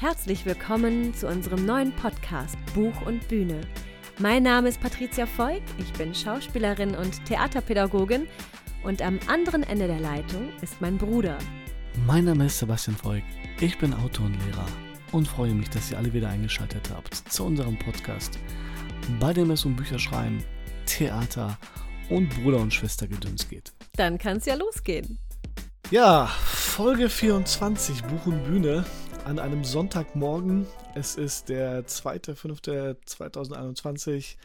Herzlich willkommen zu unserem neuen Podcast Buch und Bühne. Mein Name ist Patricia Voigt, ich bin Schauspielerin und Theaterpädagogin und am anderen Ende der Leitung ist mein Bruder. Mein Name ist Sebastian Voigt, ich bin Autor und Lehrer und freue mich, dass ihr alle wieder eingeschaltet habt zu unserem Podcast, bei dem es um Bücherschreiben, Theater und Bruder- und Schwestergedöns geht. Dann kann es ja losgehen. Ja, Folge 24 Buch und Bühne an einem Sonntagmorgen. Es ist der 2.5.2021.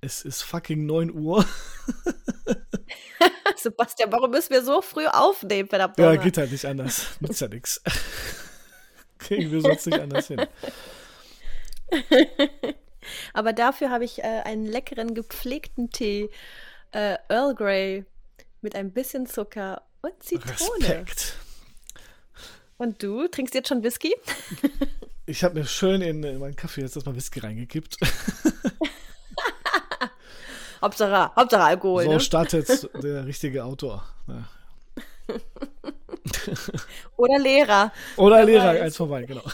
Es ist fucking 9 Uhr. Sebastian, warum müssen wir so früh aufnehmen, verdammt? Ja, geht halt nicht anders. Nützt ja nichts. Kriegen wir sonst nicht anders hin. Aber dafür habe ich äh, einen leckeren, gepflegten Tee, äh, Earl Grey, mit ein bisschen Zucker und Zitrone. Respekt. Und du trinkst jetzt schon Whisky? Ich habe mir schön in, in meinen Kaffee jetzt erstmal Whisky reingekippt. Hauptsache, Hauptsache Alkohol. So ne? startet der richtige Autor. Ja. Oder Lehrer. Oder Wer Lehrer, weiß. eins vorbei, genau.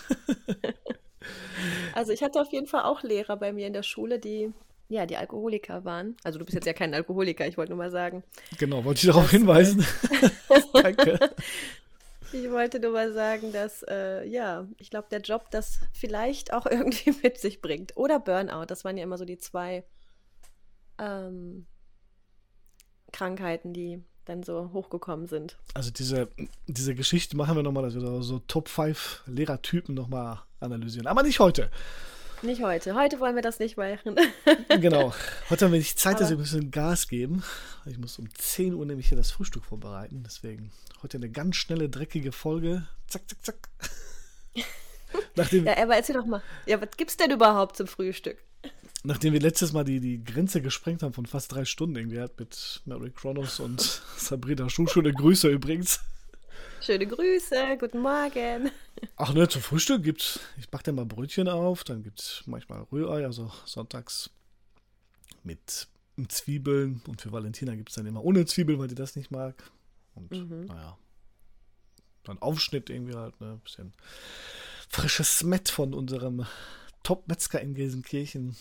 Also ich hatte auf jeden Fall auch Lehrer bei mir in der Schule, die ja die Alkoholiker waren. Also du bist jetzt ja kein Alkoholiker, ich wollte nur mal sagen. Genau, wollte ich darauf hinweisen. Danke. Ich wollte nur mal sagen, dass äh, ja, ich glaube, der Job das vielleicht auch irgendwie mit sich bringt. Oder Burnout. Das waren ja immer so die zwei ähm, Krankheiten, die dann so hochgekommen sind. Also diese, diese Geschichte machen wir nochmal, dass wir so Top 5 Lehrertypen nochmal analysieren. Aber nicht heute. Nicht heute. Heute wollen wir das nicht machen. Genau. Heute haben wir nicht Zeit, dass wir ein bisschen Gas geben. Ich muss um 10 Uhr nämlich hier das Frühstück vorbereiten. Deswegen heute eine ganz schnelle, dreckige Folge. Zack, zack, zack. Nachdem, ja, aber erzähl doch mal. Ja, was gibt's denn überhaupt zum Frühstück? nachdem wir letztes Mal die, die Grenze gesprengt haben von fast drei Stunden irgendwie mit Mary Kronos und Sabrina Schuh. Schöne Grüße übrigens. Schöne Grüße, guten Morgen. Ach ne, zum Frühstück gibt's, ich back dann mal Brötchen auf, dann gibt's manchmal Rührei, also sonntags mit Zwiebeln und für Valentina gibt's dann immer ohne Zwiebeln, weil die das nicht mag. Und naja, dann Aufschnitt irgendwie halt, ne, bisschen frisches Met von unserem Top-Metzger in Gelsenkirchen.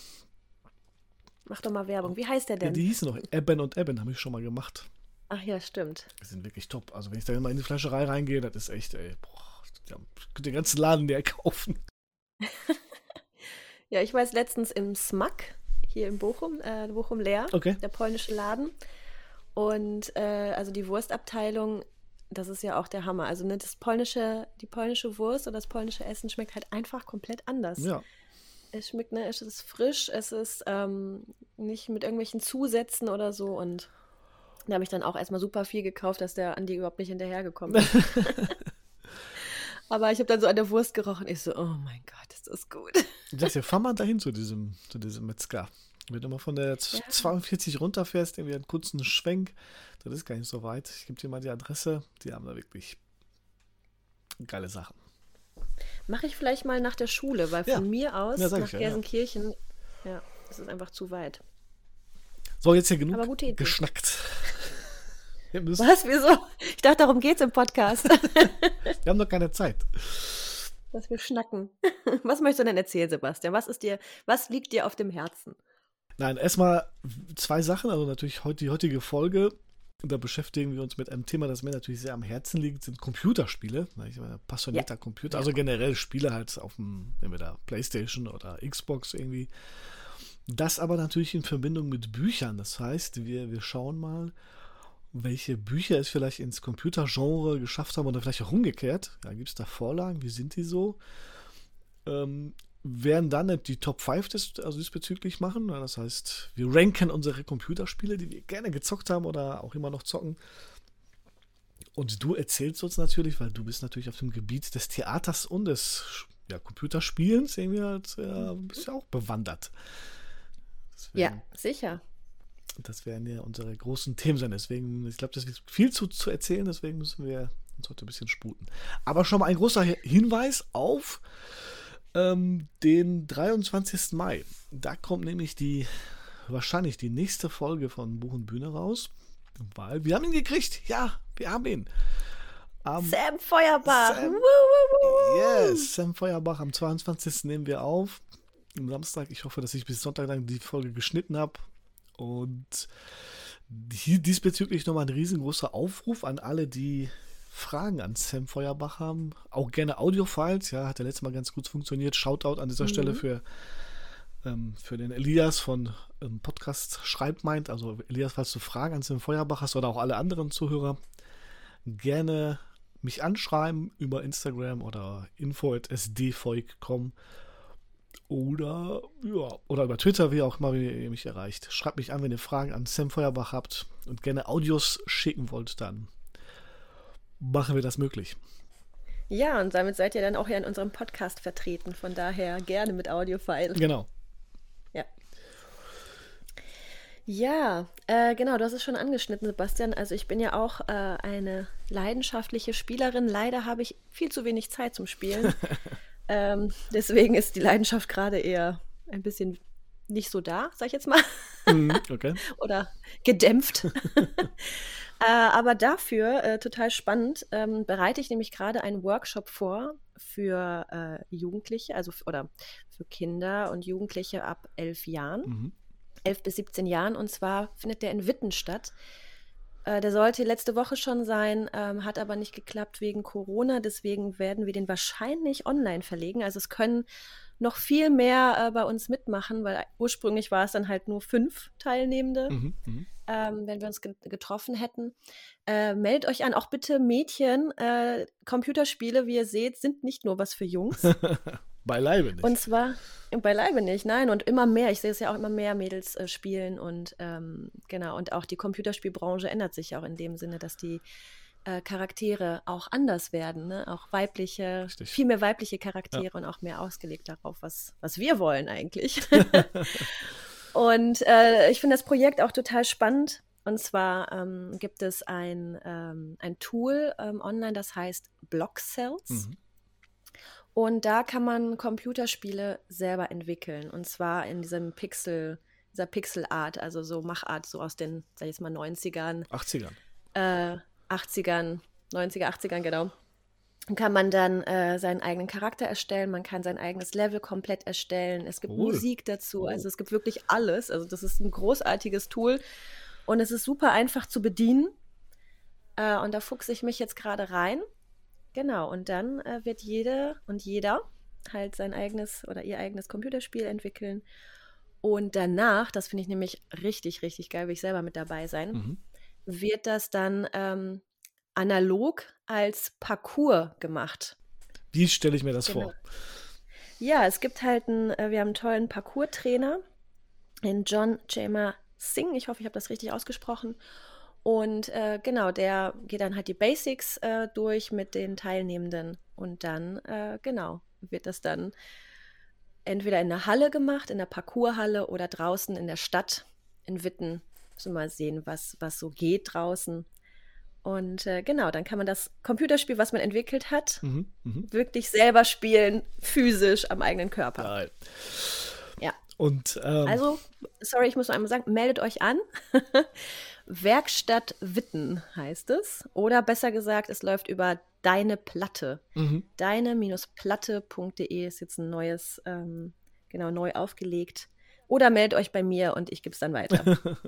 Mach doch mal Werbung. Wie heißt der Ja, denn? die hießen noch Eben und Eben, habe ich schon mal gemacht. Ach ja, stimmt. Die sind wirklich top. Also wenn ich da immer in die Fleischerei reingehe, das ist echt, ey, boah, ich könnte den ganzen Laden leer kaufen. Ja, ich war jetzt letztens im Smack hier in Bochum, äh, Bochum Leer, Okay. der polnische Laden. Und äh, also die Wurstabteilung, das ist ja auch der Hammer. Also ne, das polnische, die polnische Wurst und das polnische Essen schmeckt halt einfach komplett anders. Ja. Es schmeckt, ne, es ist frisch, es ist ähm, nicht mit irgendwelchen Zusätzen oder so. Und da habe ich dann auch erstmal super viel gekauft, dass der Andi überhaupt nicht hinterhergekommen ist. Aber ich habe dann so an der Wurst gerochen. Ich so, oh mein Gott, ist das gut. Ich dachte, fahr mal dahin zu diesem, zu diesem Metzger. Wenn du mal von der Ja. 42 runterfährst, irgendwie einen kurzen Schwenk, das ist gar nicht so weit. Ich gebe dir mal die Adresse. Die haben da wirklich geile Sachen. Mache ich vielleicht mal nach der Schule, weil von Ja. mir aus Ja, nach ja, ja. Gelsenkirchen, ja, es ist einfach zu weit. So, jetzt hier genug geschnackt. Was? Wieso? Ich dachte, darum geht's im Podcast, wir haben noch keine Zeit. dass wir schnacken. Was möchtest du denn erzählen, Sebastian? Was ist dir, was liegt dir auf dem Herzen? Nein, erstmal zwei Sachen. Also natürlich heute die heutige Folge. Da beschäftigen wir uns mit einem Thema, das mir natürlich sehr am Herzen liegt, sind Computerspiele. Ich ein passionierter Computer, also generell Spiele halt auf dem, entweder Playstation oder Xbox irgendwie. Das aber natürlich in Verbindung mit Büchern. Das heißt, wir, wir schauen mal, welche Bücher es vielleicht ins Computergenre geschafft haben oder vielleicht auch umgekehrt. Ja, gibt es da Vorlagen? Wie sind die so? Ähm, werden dann die Top 5 des, also diesbezüglich machen. Ja, Das heißt, wir ranken unsere Computerspiele, die wir gerne gezockt haben oder auch immer noch zocken. Und du erzählst uns natürlich, weil du bist natürlich auf dem Gebiet des Theaters und des ja, Computerspielens irgendwie halt, ja, bist ja auch bewandert. Deswegen, Ja, sicher. Das werden ja unsere großen Themen sein. Deswegen, ich glaube, das ist viel zu, zu erzählen, deswegen müssen wir uns heute ein bisschen sputen. Aber schon mal ein großer Hinweis auf ähm, den 23. Mai. Da kommt nämlich die, wahrscheinlich die nächste Folge von Buch und Bühne raus. Weil wir haben ihn gekriegt. Ja, wir haben ihn. Am Sam Feuerbach. Sam, yes, Sam Feuerbach. Am 22. nehmen wir auf. Am Samstag. Ich hoffe, dass ich bis Sonntag dann die Folge geschnitten habe. Und diesbezüglich nochmal ein riesengroßer Aufruf an alle, die Fragen an Sam Feuerbach haben. Auch gerne Audiofiles. Ja, hat ja letztes Mal ganz gut funktioniert. Shoutout an dieser mhm. Stelle für, ähm, für den Elias von ähm, Podcast Schreibmeint. Also Elias, falls du Fragen an Sam Feuerbach hast oder auch alle anderen Zuhörer, gerne mich anschreiben über Instagram oder info.sdvolk.com oder ja, oder über Twitter, wie auch immer ihr mich erreicht. Schreibt mich an, wenn ihr Fragen an Sam Feuerbach habt und gerne Audios schicken wollt, dann machen wir das möglich. Ja, und damit seid ihr dann auch ja in unserem Podcast vertreten. Von daher gerne mit Audiofile. Genau. Ja. Ja, äh, genau, du hast es schon angeschnitten, Sebastian. Also ich bin ja auch äh, eine leidenschaftliche Spielerin. Leider habe ich viel zu wenig Zeit zum Spielen. ähm, deswegen ist die Leidenschaft gerade eher ein bisschen nicht so da, sag ich jetzt mal. Mm, okay. Oder gedämpft. äh, aber dafür, äh, total spannend, ähm, bereite ich nämlich gerade einen Workshop vor für äh, Jugendliche, also oder für Kinder und Jugendliche ab elf Jahren. Mhm 11 bis 17 Jahren. Und zwar findet der in Witten statt. Äh, der sollte letzte Woche schon sein, ähm, hat aber nicht geklappt wegen Corona. Deswegen werden wir den wahrscheinlich online verlegen. Also es können noch viel mehr äh, bei uns mitmachen, weil ursprünglich war es dann halt nur fünf Teilnehmende, mhm, mhm. ähm, wenn wir uns ge getroffen hätten. Äh, meldet euch an, auch bitte Mädchen. Äh, Computerspiele, wie ihr seht, sind nicht nur was für Jungs. Beileibe nicht. Und zwar beileibe nicht, nein. Und immer mehr. Ich sehe es ja auch immer mehr Mädels äh, spielen und ähm, genau. Und auch die Computerspielbranche ändert sich auch in dem Sinne, dass die äh, Charaktere auch anders werden, ne? Auch weibliche, Richtig. viel mehr weibliche Charaktere ja. und auch mehr ausgelegt darauf, was, was wir wollen eigentlich. und äh, ich finde das Projekt auch total spannend. Und zwar ähm, gibt es ein, ähm, ein Tool ähm, online, das heißt Block Cells. Mhm. Und da kann man Computerspiele selber entwickeln. Und zwar in diesem Pixel, dieser Pixelart, also so Machart, so aus den, sag ich jetzt mal, 90ern. 80ern. Äh, 80ern, 90er, 80ern, genau. Kann man dann äh, seinen eigenen Charakter erstellen, man kann sein eigenes Level komplett erstellen. Es gibt cool. Musik dazu, oh. also es gibt wirklich alles. Also das ist ein großartiges Tool und es ist super einfach zu bedienen. Äh, und da fuchse ich mich jetzt gerade rein Genau, und dann äh, wird jede und jeder halt sein eigenes oder ihr eigenes Computerspiel entwickeln. Und danach, das finde ich nämlich richtig, richtig geil, will ich selber mit dabei sein, mhm. wird das dann ähm, analog als Parcours gemacht. Wie stelle ich mir das genau. vor? Ja, es gibt halt einen, äh, wir haben einen tollen Parcours-Trainer, den John Jamer Singh. Ich hoffe, ich habe das richtig ausgesprochen. Und äh, genau, der geht dann halt die Basics äh, durch mit den Teilnehmenden. Und dann, äh, genau, wird das dann entweder in der Halle gemacht, in der Parcourshalle oder draußen in der Stadt in Witten. Müssen wir mal sehen, was, was so geht draußen. Und äh, genau, dann kann man das Computerspiel, was man entwickelt hat, mhm, mh. wirklich selber spielen, physisch am eigenen Körper. Geil. Ja. Und, ähm, also, sorry, ich muss noch einmal sagen, meldet euch an. Werkstatt Witten heißt es. Oder besser gesagt, es läuft über Deine Platte. Mhm. Deine-platte.de ist jetzt ein neues, ähm, genau, neu aufgelegt. Oder meldet euch bei mir und ich gebe es dann weiter.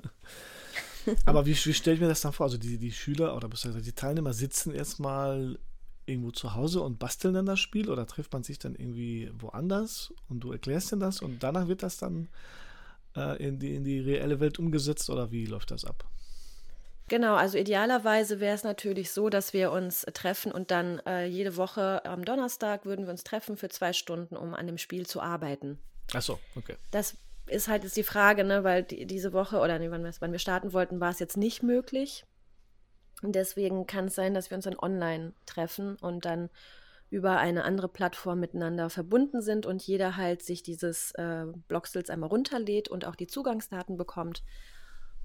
Aber wie, wie stelle ich mir das dann vor? Also die, die Schüler oder die Teilnehmer sitzen erstmal irgendwo zu Hause und basteln dann das Spiel oder trifft man sich dann irgendwie woanders und du erklärst ihnen das und danach wird das dann äh, in, die, in die reelle Welt umgesetzt oder wie läuft das ab? Genau, also idealerweise wäre es natürlich so, dass wir uns treffen und dann äh, jede Woche am Donnerstag würden wir uns treffen für zwei Stunden, um an dem Spiel zu arbeiten. Ach so, okay. Das ist halt jetzt die Frage, ne, weil die, diese Woche oder nee, wann, wir, wann wir starten wollten, war es jetzt nicht möglich. Und deswegen kann es sein, dass wir uns dann online treffen und dann über eine andere Plattform miteinander verbunden sind und jeder halt sich dieses äh, Blockstils einmal runterlädt und auch die Zugangsdaten bekommt.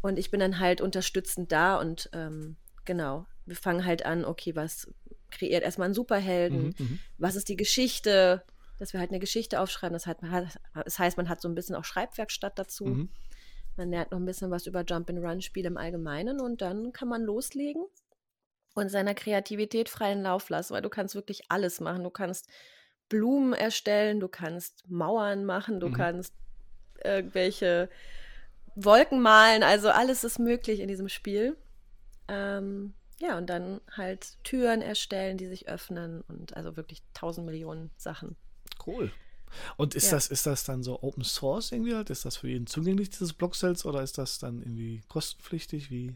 Und ich bin dann halt unterstützend da und ähm, genau, wir fangen halt an, okay, was kreiert erstmal einen Superhelden, mhm, mhm, was ist die Geschichte, dass wir halt eine Geschichte aufschreiben. Das, heißt, man hat, das heißt, man hat so ein bisschen auch Schreibwerkstatt dazu. Mhm. Man lernt noch ein bisschen was über Jump-and-Run-Spiele im Allgemeinen und dann kann man loslegen. und seiner Kreativität freien Lauf lassen, weil du kannst wirklich alles machen. Du kannst Blumen erstellen, du kannst Mauern machen, du mhm. kannst irgendwelche Wolken malen, also alles ist möglich in diesem Spiel. Ähm, ja, und dann halt Türen erstellen, die sich öffnen und also wirklich tausend Millionen Sachen. Cool. Und ist ja. das, ist das dann so Open Source irgendwie halt? Ist das für jeden zugänglich, dieses Blockcells, oder ist das dann irgendwie kostenpflichtig? Wie?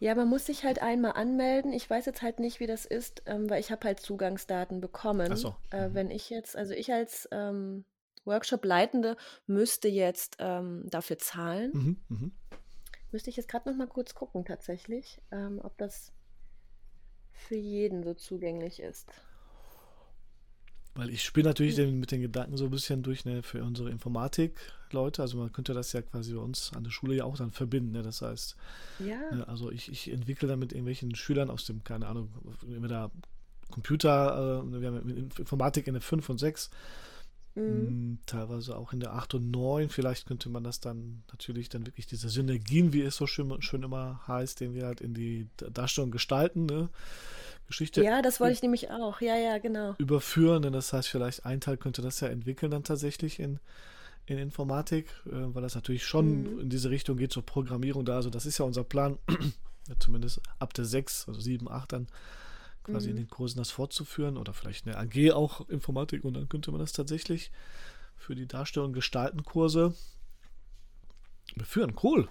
Ja, man muss sich halt einmal anmelden. Ich weiß jetzt halt nicht, wie das ist, ähm, weil ich habe halt Zugangsdaten bekommen. Ach so. Äh, mhm. wenn ich jetzt, also ich als ähm, Workshop-Leitende müsste jetzt ähm, dafür zahlen. Mhm, mh. Müsste ich jetzt gerade noch mal kurz gucken tatsächlich, ähm, ob das für jeden so zugänglich ist. Weil ich spiele natürlich den, mit den Gedanken so ein bisschen durch ne, für unsere Informatik-Leute. Also man könnte das ja quasi bei uns an der Schule ja auch dann verbinden. Ne? Das heißt, ja. ne, also ich, ich entwickle dann mit irgendwelchen Schülern aus dem, keine Ahnung, da Computer, äh, wir haben Informatik in der 5 und 6 Mhm. Hm, teilweise auch in der 8 und 9. Vielleicht könnte man das dann natürlich dann wirklich diese Synergien, wie es so schön, schön immer heißt, den wir halt in die Darstellung gestalten, ne? Geschichte. Ja, das wollte ich nämlich auch. Ja, ja, genau. Überführen, denn das heißt, vielleicht ein Teil könnte das ja entwickeln dann tatsächlich in, in Informatik, äh, weil das natürlich schon mhm. in diese Richtung geht zur Programmierung da. Also das ist ja unser Plan, zumindest ab der 6, also 7, 8 dann quasi mhm. in den Kursen das fortzuführen oder vielleicht eine AG auch Informatik und dann könnte man das tatsächlich für die Darstellung gestalten Kurse beführen. Cool,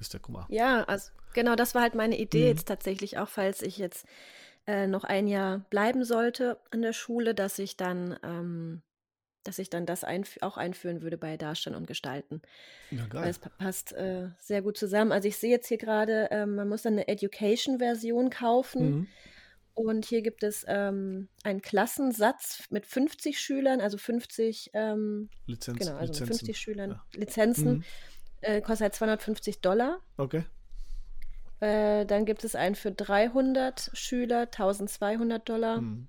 ist der Kummer. Ja, also genau, das war halt meine Idee mhm. jetzt tatsächlich auch, falls ich jetzt äh, noch ein Jahr bleiben sollte an der Schule, dass ich dann ähm, dass ich dann das einf auch einführen würde bei Darstellen und Gestalten. Ja, geil. Weil es passt äh, sehr gut zusammen. Also ich sehe jetzt hier gerade, äh, man muss dann eine Education-Version kaufen. Mhm. Und hier gibt es ähm, einen Klassensatz mit 50 Schülern, also 50 ähm, Lizenz, genau, also Lizenzen. 50 Schülern ja. Lizenzen. Mhm. Äh, kostet halt 250 Dollar. Okay. Äh, dann gibt es einen für 300 Schüler, 1200 Dollar. Mhm.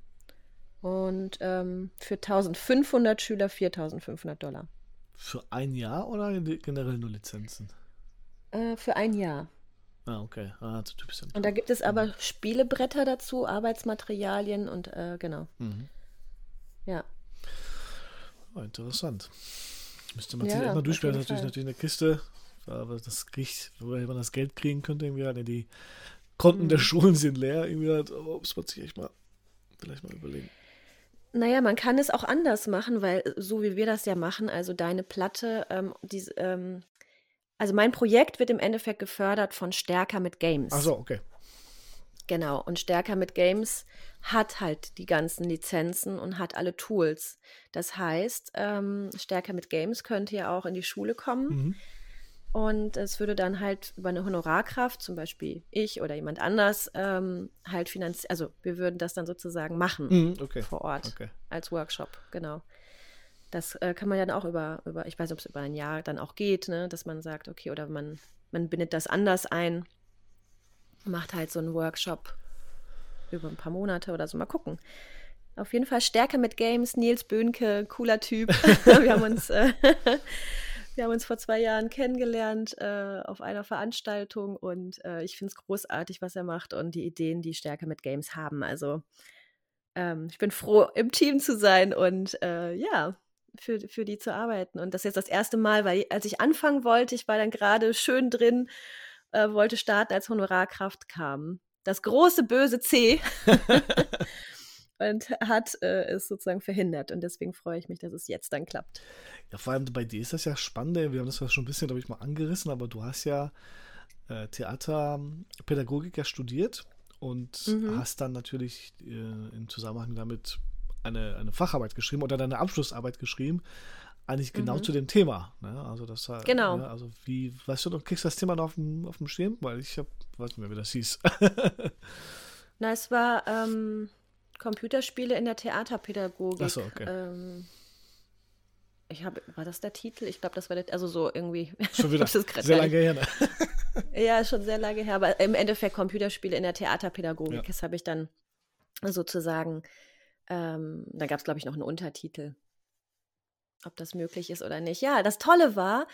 Und ähm, für 1500 Schüler 4500 Dollar. Für ein Jahr oder generell nur Lizenzen? Äh, für ein Jahr. Ah, okay. Ah, so typisch. Und da gibt es aber. Spielebretter dazu, Arbeitsmaterialien und äh, genau. Mhm. Ja. Oh, interessant. Müsste man ja, sich erstmal durchspielen. Natürlich, natürlich eine Kiste, aber das kriegt, woher man das Geld kriegen könnte, irgendwie halt, die Konten mhm. der Schulen sind leer, irgendwie halt, oh, muss man sich echt mal vielleicht mal überlegen. Naja, man kann es auch anders machen, weil so wie wir das ja machen, also deine Platte, ähm, die, ähm, also mein Projekt wird im Endeffekt gefördert von Stärker mit Games. Ach so, okay. Genau, und Stärker mit Games hat halt die ganzen Lizenzen und hat alle Tools. Das heißt, ähm, Stärker mit Games könnte ja auch in die Schule kommen. Mhm. Und es würde dann halt über eine Honorarkraft, zum Beispiel ich oder jemand anders, ähm, halt finanzieren. Also wir würden das dann sozusagen machen mhm, okay. vor Ort okay. als Workshop, genau. Das äh, kann man ja dann auch über, über, ich weiß nicht, ob es über ein Jahr dann auch geht, ne, dass man sagt, okay, oder man, man bindet das anders ein, macht halt so einen Workshop über ein paar Monate oder so, mal gucken. Auf jeden Fall Stärke mit Games, Nils Böhnke, cooler Typ. wir haben uns äh, wir haben uns vor zwei Jahren kennengelernt äh, auf einer Veranstaltung und äh, ich finde es großartig, was er macht und die Ideen, die Stärke mit Games haben. Also ähm, ich bin froh, im Team zu sein und äh, ja, für, für die zu arbeiten. Und das ist jetzt das erste Mal, weil als ich anfangen wollte, ich war dann gerade schön drin, äh, wollte starten, als Honorarkraft kam. Das große böse C und hat äh, es sozusagen verhindert. Und deswegen freue ich mich, dass es jetzt dann klappt. Ja, vor allem bei dir ist das ja spannend. Wir haben das ja schon ein bisschen, glaube ich, mal angerissen, aber du hast ja äh, Theaterpädagogik ja studiert und mhm. hast dann natürlich äh, im Zusammenhang damit eine, eine Facharbeit geschrieben oder deine Abschlussarbeit geschrieben, eigentlich genau mhm. zu dem Thema. Ne? Also das genau. Ne? Also wie, weißt du, du kriegst das Thema noch auf dem, auf dem Schirm? Weil ich hab, weiß nicht mehr, wie das hieß. Na, es war ähm, Computerspiele in der Theaterpädagogik. Achso, okay. Ähm, ich habe, war das der Titel? Ich glaube, das war der, also so irgendwie. Schon wieder sehr lange her. Ne? ja, schon sehr lange her. Aber im Endeffekt Computerspiele in der Theaterpädagogik. Ja. Das habe ich dann sozusagen ähm, da gab es, glaube ich, noch einen Untertitel, ob das möglich ist oder nicht. Ja, das Tolle war,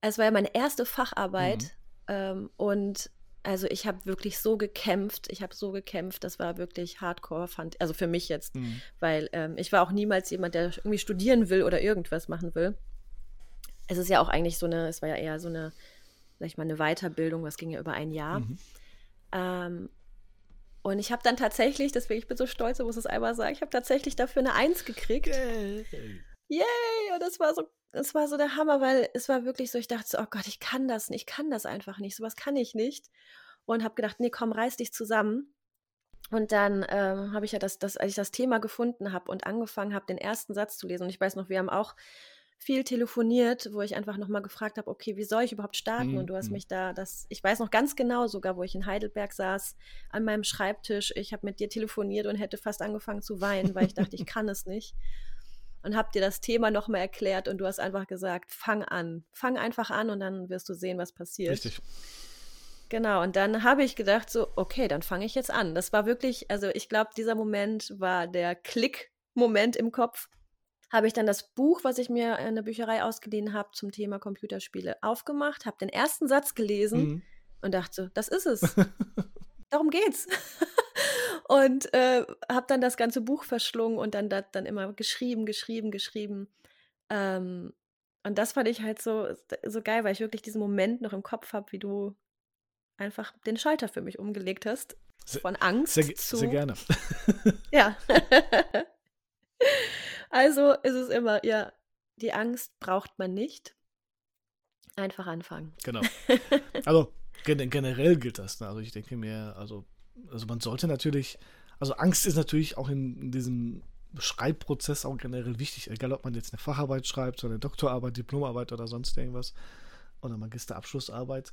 es war ja meine erste Facharbeit mhm. ähm, und Also ich habe wirklich so gekämpft, ich habe so gekämpft, das war wirklich hardcore, fand, also für mich jetzt, mhm. weil ähm, ich war auch niemals jemand, der irgendwie studieren will oder irgendwas machen will. Es ist ja auch eigentlich so eine, es war ja eher so eine, sag ich mal, eine Weiterbildung, das ging ja über ein Jahr. Mhm. Ähm, und ich habe dann tatsächlich, deswegen ich bin so stolz, ich muss es einmal sagen, ich habe tatsächlich dafür eine Eins gekriegt. Yay! Yay! Und das war so, das war so der Hammer, weil es war wirklich so, ich dachte so, oh Gott, ich kann das nicht, ich kann das einfach nicht, sowas kann ich nicht. Und habe gedacht, nee, komm, reiß dich zusammen. Und dann ähm, habe ich ja das, das, als ich das Thema gefunden habe und angefangen habe, den ersten Satz zu lesen. Und ich weiß noch, wir haben auch viel telefoniert, wo ich einfach nochmal gefragt habe, okay, wie soll ich überhaupt starten? Mhm. Und du hast mhm. mich da, das, ich weiß noch ganz genau sogar, wo ich in Heidelberg saß, an meinem Schreibtisch. Ich habe mit dir telefoniert und hätte fast angefangen zu weinen, weil ich dachte, ich kann es nicht. Und habe dir das Thema nochmal erklärt und du hast einfach gesagt, fang an. Fang einfach an und dann wirst du sehen, was passiert. Richtig. Genau, und dann habe ich gedacht, so, okay, dann fange ich jetzt an. Das war wirklich, also ich glaube, dieser Moment war der Klick-Moment im Kopf habe ich dann das Buch, was ich mir in der Bücherei ausgeliehen habe zum Thema Computerspiele, aufgemacht, habe den ersten Satz gelesen mhm. und dachte, das ist es. Darum geht's. und äh, habe dann das ganze Buch verschlungen und dann, dann immer geschrieben, geschrieben, geschrieben. Ähm, und das fand ich halt so, so geil, weil ich wirklich diesen Moment noch im Kopf habe, wie du einfach den Schalter für mich umgelegt hast. Von Angst sehr, zu. Sehr gerne. ja. Also ist es immer, ja, die Angst braucht man nicht. Einfach anfangen. Genau. Also gen generell gilt das. Ne? Also ich denke mir, also, also man sollte natürlich, also Angst ist natürlich auch in, in diesem Schreibprozess auch generell wichtig, egal ob man jetzt eine Facharbeit schreibt, so eine Doktorarbeit, Diplomarbeit oder sonst irgendwas oder Magisterabschlussarbeit.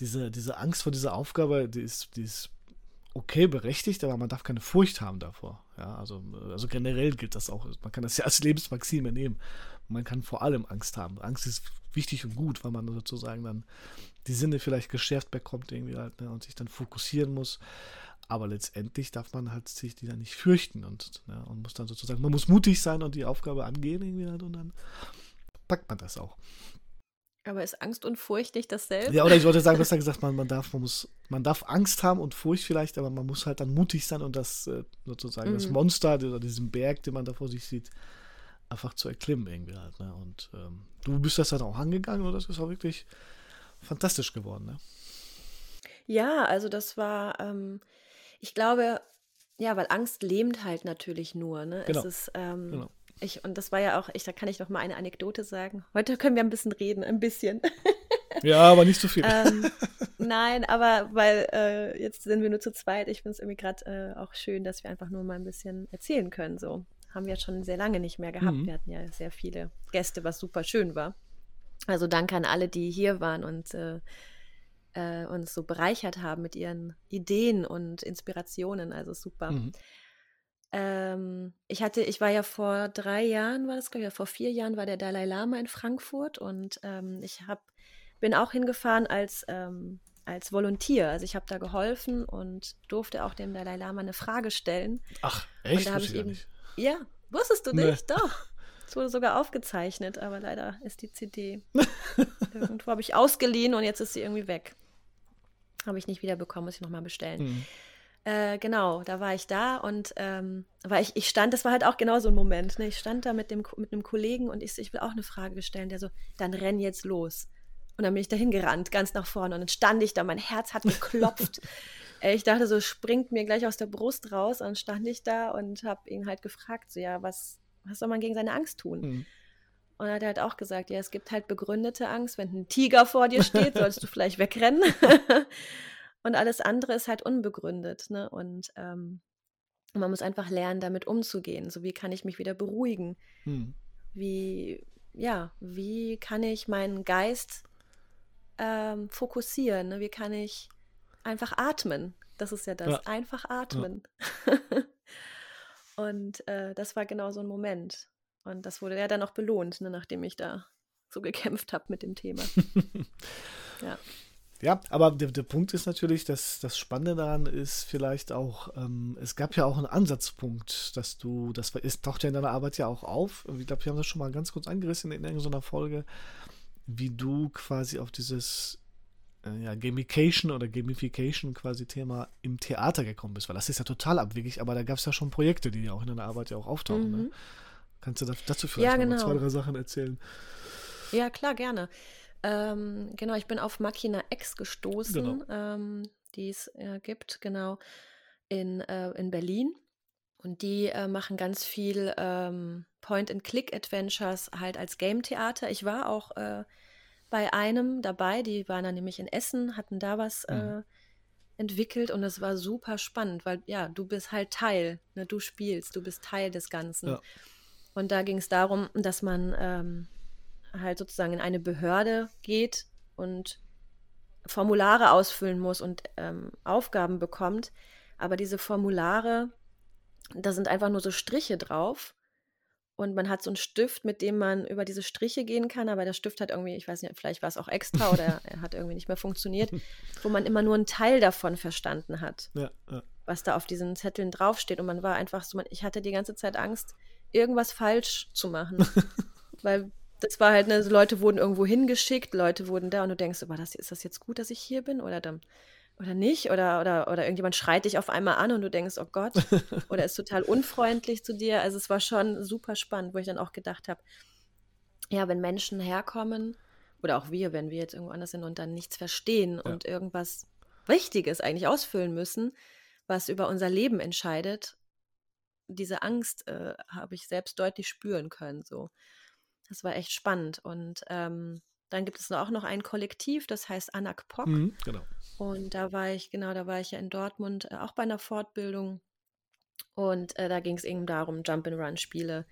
Diese, diese Angst vor dieser Aufgabe, die ist, die ist okay berechtigt, aber man darf keine Furcht haben davor. Ja, also, also generell gilt das auch. Man kann das ja als Lebensmaxime nehmen. Man kann vor allem Angst haben. Angst ist wichtig und gut, weil man sozusagen dann die Sinne vielleicht geschärft bekommt irgendwie halt ne, und sich dann fokussieren muss. Aber letztendlich darf man halt sich die dann nicht fürchten und, ne, und muss dann sozusagen, man muss mutig sein und die Aufgabe angehen irgendwie halt und dann packt man das auch. Aber ist Angst und Furcht nicht dasselbe? Ja, oder ich wollte sagen, besser gesagt, man, man, darf, man, muss, man darf Angst haben und Furcht vielleicht, aber man muss halt dann mutig sein und das äh, sozusagen, mhm. das Monster oder diesen Berg, den man da vor sich sieht, einfach zu erklimmen irgendwie halt. Ne? Und ähm, du bist das dann auch angegangen und das ist auch wirklich fantastisch geworden. Ne? Ja, also das war, ähm, ich glaube, ja, weil Angst lähmt halt natürlich nur. Ne? Genau. Es ist, ähm, genau. Ich, und das war ja auch, ich, da kann ich noch mal eine Anekdote sagen. Heute können wir ein bisschen reden, ein bisschen. Ja, aber nicht zu viel. ähm, nein, aber weil äh, jetzt sind wir nur zu zweit. Ich finde es irgendwie gerade äh, auch schön, dass wir einfach nur mal ein bisschen erzählen können. So haben wir schon sehr lange nicht mehr gehabt. Mhm. Wir hatten ja sehr viele Gäste, was super schön war. Also danke an alle, die hier waren und äh, äh uns so bereichert haben mit ihren Ideen und Inspirationen. Also super. Mhm. Ähm, ich hatte, ich war ja vor drei Jahren, war das, glaube ich, vor vier Jahren war der Dalai Lama in Frankfurt und ähm, ich hab, bin auch hingefahren als, ähm, als Volontier. Also ich habe da geholfen und durfte auch dem Dalai Lama eine Frage stellen. Ach, echt? Und da habe ich eben, nicht. ja, wusstest du nee. nicht? Doch. Es wurde sogar aufgezeichnet, aber leider ist die CD irgendwo habe ich ausgeliehen und jetzt ist sie irgendwie weg. Habe ich nicht wiederbekommen, muss ich nochmal bestellen. Mhm. Äh, genau, da war ich da und ähm, weil ich, ich stand, das war halt auch genau so ein Moment. Ne? Ich stand da mit, dem, mit einem Kollegen und ich, ich will auch eine Frage stellen, der so, dann renn jetzt los. Und dann bin ich dahin gerannt, ganz nach vorne. Und dann stand ich da, mein Herz hat geklopft. ich dachte so, springt mir gleich aus der Brust raus. Und dann stand ich da und habe ihn halt gefragt, so, ja, was, was soll man gegen seine Angst tun? Mhm. Und er hat halt auch gesagt, ja, es gibt halt begründete Angst. Wenn ein Tiger vor dir steht, sollst du vielleicht wegrennen. Und alles andere ist halt unbegründet. Ne? Und ähm, man muss einfach lernen, damit umzugehen. So, wie kann ich mich wieder beruhigen? Hm. Wie, ja, wie kann ich meinen Geist ähm, fokussieren? Ne? Wie kann ich einfach atmen? Das ist ja das, ja. einfach atmen. Ja. und äh, das war genau so ein Moment. Und das wurde ja dann auch belohnt, ne, nachdem ich da so gekämpft habe mit dem Thema. ja. Ja, aber der, der Punkt ist natürlich, dass das Spannende daran ist vielleicht auch, ähm, es gab ja auch einen Ansatzpunkt, dass du, das ist, taucht ja in deiner Arbeit ja auch auf. Ich glaube, wir haben das schon mal ganz kurz angerissen in irgendeiner Folge, wie du quasi auf dieses äh, ja, Gamification oder Gamification quasi Thema im Theater gekommen bist, weil das ist ja total abwegig, aber da gab es ja schon Projekte, die ja auch in deiner Arbeit ja auch auftauchen. Ne? Mhm. Ne? Kannst du dazu vielleicht ja, genau. zwei, drei Sachen erzählen? Ja, klar, gerne. Ähm, genau, ich bin auf Machina X gestoßen, genau. ähm, die es äh, gibt, genau, in, äh, in Berlin. Und die äh, machen ganz viel ähm, Point-and-Click-Adventures halt als Game-Theater. Ich war auch äh, bei einem dabei, die waren dann nämlich in Essen, hatten da was mhm. äh, entwickelt und es war super spannend, weil ja, du bist halt Teil, ne, du spielst, du bist Teil des Ganzen. Ja. Und da ging es darum, dass man ähm, halt sozusagen in eine Behörde geht und Formulare ausfüllen muss und ähm, Aufgaben bekommt. Aber diese Formulare, da sind einfach nur so Striche drauf. Und man hat so einen Stift, mit dem man über diese Striche gehen kann, aber der Stift hat irgendwie, ich weiß nicht, vielleicht war es auch extra oder er hat irgendwie nicht mehr funktioniert, wo man immer nur einen Teil davon verstanden hat, ja, ja. was da auf diesen Zetteln draufsteht. Und man war einfach so, ich hatte die ganze Zeit Angst, irgendwas falsch zu machen. Weil das war halt, ne, Leute wurden irgendwo hingeschickt, Leute wurden da und du denkst, aber das, ist das jetzt gut, dass ich hier bin oder dann oder nicht oder oder oder irgendjemand schreit dich auf einmal an und du denkst, oh Gott, oder ist total unfreundlich zu dir. Also es war schon super spannend, wo ich dann auch gedacht habe, ja, wenn Menschen herkommen oder auch wir, wenn wir jetzt irgendwo anders sind und dann nichts verstehen ja. und irgendwas Wichtiges eigentlich ausfüllen müssen, was über unser Leben entscheidet, diese Angst äh, habe ich selbst deutlich spüren können. So. Das war echt spannend. Und ähm, dann gibt es auch noch ein Kollektiv, das heißt Anak Pok. Mhm, genau. Und da war ich, genau, da war ich ja in Dortmund äh, auch bei einer Fortbildung. Und äh, da ging es eben darum, Jump-and-Run-Spiele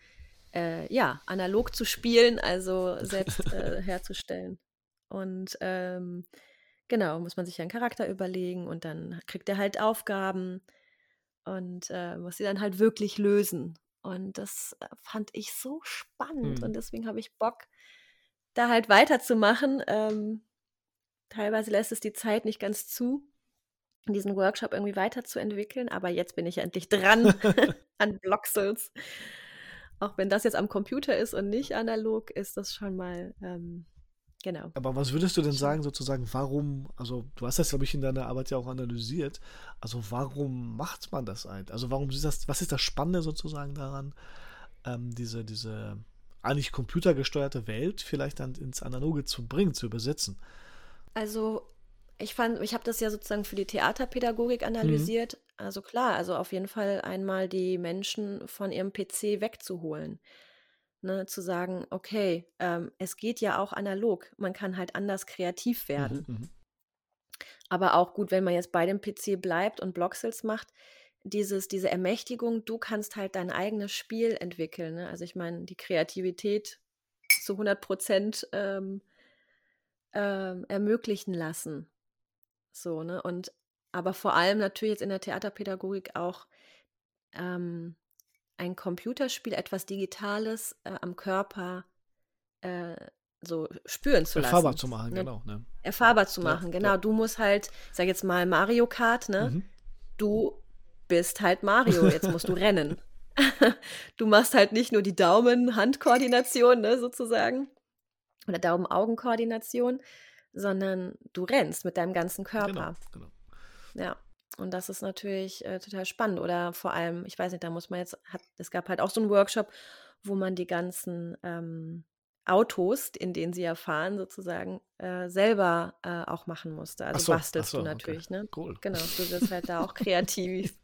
äh, ja, analog zu spielen, also selbst äh, herzustellen. Und ähm, genau, muss man sich ja einen Charakter überlegen und dann kriegt er halt Aufgaben und äh, muss sie dann halt wirklich lösen. Und das äh, fand ich so spannend mhm. und deswegen habe ich Bock, da halt weiterzumachen. Ähm, teilweise lässt es die Zeit nicht ganz zu, diesen Workshop irgendwie weiterzuentwickeln, aber jetzt bin ich endlich dran an Bloxels. Auch wenn das jetzt am Computer ist und nicht analog, ist das schon mal ähm, Genau. Aber was würdest du denn sagen, sozusagen, warum, also du hast das, glaube ich, in deiner Arbeit ja auch analysiert, also warum macht man das eigentlich? Also warum ist das, was ist das Spannende sozusagen daran, ähm, diese, diese eigentlich computergesteuerte Welt vielleicht dann ins Analoge zu bringen, zu übersetzen? Also ich fand, ich habe das ja sozusagen für die Theaterpädagogik mhm. analysiert. Mhm. Also klar, also auf jeden Fall einmal die Menschen von ihrem PC wegzuholen ne, zu sagen, okay, ähm, es geht ja auch analog, man kann halt anders kreativ werden. Mhm, mhm. Aber auch gut, wenn man jetzt bei dem PC bleibt und Blocksales macht, dieses, diese Ermächtigung, du kannst halt dein eigenes Spiel entwickeln. Ne? Also ich meine, die Kreativität zu 100 Prozent ähm, ähm, ermöglichen lassen. So, ne? Und aber vor allem natürlich jetzt in der Theaterpädagogik auch ähm, ein Computerspiel, etwas Digitales äh, am Körper äh, so spüren zu lassen. Erfahrbar zu machen, ne? genau. Ne? Erfahrbar zu machen, ja, genau. Ja. Du musst halt, sag jetzt mal Mario Kart, ne? Mhm. Du bist halt Mario, jetzt musst du rennen. du machst halt nicht nur die Daumen-Hand-Koordination, ne, sozusagen, oder Daumen-Augen-Koordination, sondern du rennst mit deinem ganzen Körper. Genau, genau. Ja. Und das ist natürlich äh, total spannend. Oder vor allem, ich weiß nicht, da muss man jetzt, hat, es gab halt auch so einen Workshop, wo man die ganzen ähm, Autos, in denen sie ja fahren, sozusagen, äh, selber äh, auch machen musste. Also so, bastelst so, du natürlich, okay. ne? Cool. Genau, du wirst halt da auch kreativ.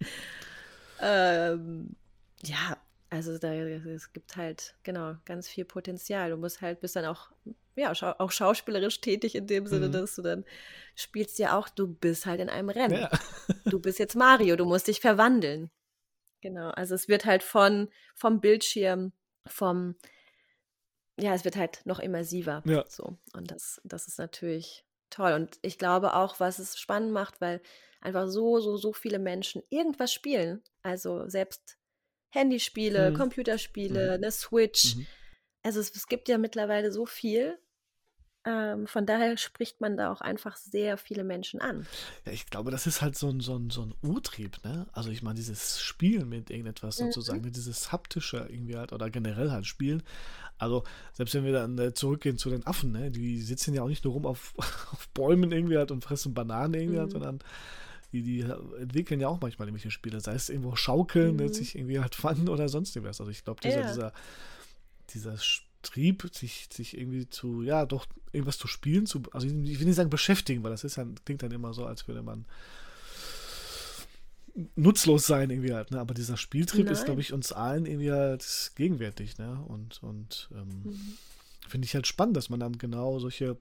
ähm, ja, also da, es gibt halt, genau, ganz viel Potenzial. Du musst halt, bist dann auch ja, schau auch schauspielerisch tätig in dem Sinne, mhm. dass du dann spielst ja auch, du bist halt in einem Rennen. Ja. du bist jetzt Mario, du musst dich verwandeln. Genau, also es wird halt von, vom Bildschirm, vom, ja, es wird halt noch immersiver. Ja. So. Und das, das ist natürlich toll. Und ich glaube auch, was es spannend macht, weil einfach so, so, so viele Menschen irgendwas spielen. Also selbst Handyspiele, mhm. Computerspiele, mhm. eine Switch. Mhm. Also es, es, gibt ja mittlerweile so viel ähm, von daher spricht man da auch einfach sehr viele Menschen an. Ja, ich glaube, das ist halt so ein, so ein, so ein Urtrieb, ne? Also ich meine, dieses Spielen mit irgendetwas mhm. sozusagen, ne? dieses haptische irgendwie halt oder generell halt Spielen. Also, selbst wenn wir dann äh, zurückgehen zu den Affen, ne, die sitzen ja auch nicht nur rum auf, auf Bäumen irgendwie halt und fressen Bananen irgendwie halt, mhm. halt, sondern die, die entwickeln ja auch manchmal irgendwelche Spiele, sei es irgendwo schaukeln, ne, mhm. sich irgendwie halt fangen oder sonst irgendwas. Also ich glaube, dieser, ja. dieser, dieser Trieb, sich, sich irgendwie zu, ja, doch irgendwas zu spielen, zu, also ich will nicht sagen beschäftigen, weil das ist dann, klingt dann immer so, als würde man nutzlos sein irgendwie halt, ne? Aber dieser Spieltrieb Nein. ist, glaube ich, uns allen irgendwie halt gegenwärtig, ne? Und, und ähm, mhm. finde ich halt spannend, dass man dann genau solche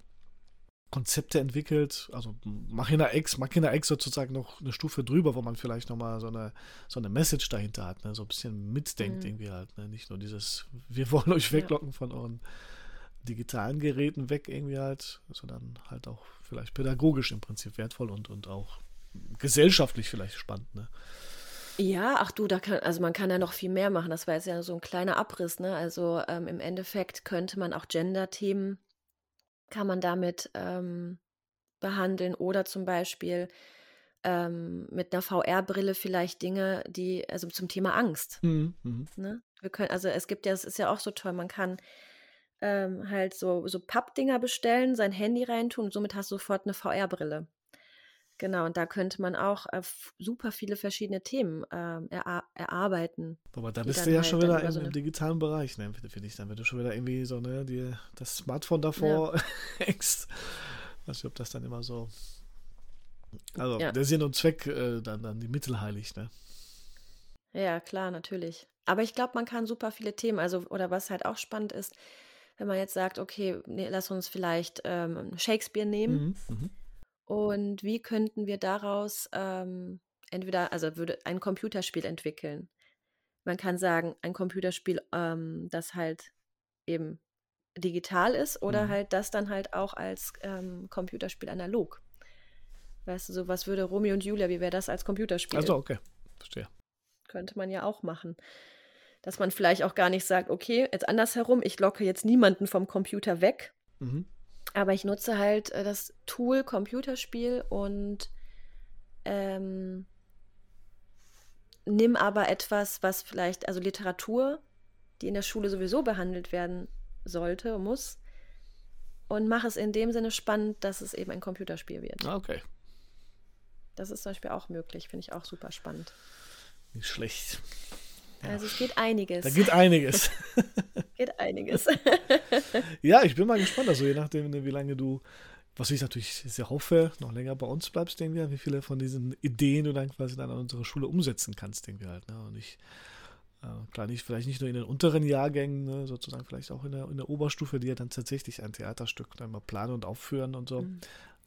Konzepte entwickelt, also Machina X, Machina X sozusagen noch eine Stufe drüber, wo man vielleicht nochmal so eine, so eine Message dahinter hat, ne? so ein bisschen mitdenkt mhm. irgendwie halt, ne? nicht nur dieses, wir wollen euch weglocken ja. von euren digitalen Geräten weg irgendwie halt, sondern halt auch vielleicht pädagogisch im Prinzip wertvoll und, und auch gesellschaftlich vielleicht spannend, ne? Ja, ach du, da kann, also man kann ja noch viel mehr machen. Das war jetzt ja so ein kleiner Abriss, ne? Also ähm, im Endeffekt könnte man auch Gender-Themen kann man damit ähm, behandeln oder zum Beispiel ähm, mit einer VR-Brille vielleicht Dinge, die, also zum Thema Angst. Mhm, mhm. Ne? Wir können, also es gibt ja, es ist ja auch so toll, man kann ähm, halt so, so Pappdinger bestellen, sein Handy reintun und somit hast du sofort eine VR-Brille. Genau, und da könnte man auch äh, super viele verschiedene Themen ähm, er, erarbeiten. Aber da bist du ja halt schon wieder im, so im, digitalen Bereich, ne, finde ich dann, wenn du schon wieder irgendwie so, ne, die, das Smartphone davor ja. hängst. Weiß nicht, ob das dann immer so. Also, ja. der Sinn und Zweck, äh, dann, dann die Mittel heilig, ne? Ja, klar, natürlich. Aber ich glaube, man kann super viele Themen, also, oder was halt auch spannend ist, wenn man jetzt sagt, okay, nee, lass uns vielleicht ähm, Shakespeare nehmen. Mhm, mhm. Und wie könnten wir daraus ähm, entweder, also würde ein Computerspiel entwickeln. Man kann sagen, ein Computerspiel, ähm, das halt eben digital ist oder mhm. halt das dann halt auch als ähm, Computerspiel analog. Weißt du, so was würde Romeo und Julia, wie wäre das als Computerspiel? Also, okay, verstehe. Könnte man ja auch machen. Dass man vielleicht auch gar nicht sagt, okay, jetzt andersherum, ich locke jetzt niemanden vom Computer weg, mhm. Aber ich nutze halt äh, das Tool Computerspiel und ähm, nimm aber etwas, was vielleicht, also Literatur, die in der Schule sowieso behandelt werden sollte, muss, und mache es in dem Sinne spannend, dass es eben ein Computerspiel wird. Ah, okay. Das ist zum Beispiel auch möglich, finde ich auch super spannend. Nicht schlecht. Also es geht einiges. Da geht einiges. geht einiges. ja, ich bin mal gespannt, also je nachdem, wie lange du, was ich natürlich sehr hoffe, noch länger bei uns bleibst, denken wir, wie viele von diesen Ideen du dann quasi dann an unserer Schule umsetzen kannst, denken wir halt. Ne? Und ich, äh, klar, nicht, vielleicht nicht nur in den unteren Jahrgängen, ne, sozusagen vielleicht auch in der, in der Oberstufe, die ja dann tatsächlich ein Theaterstück dann mal planen und aufführen und so. Mhm.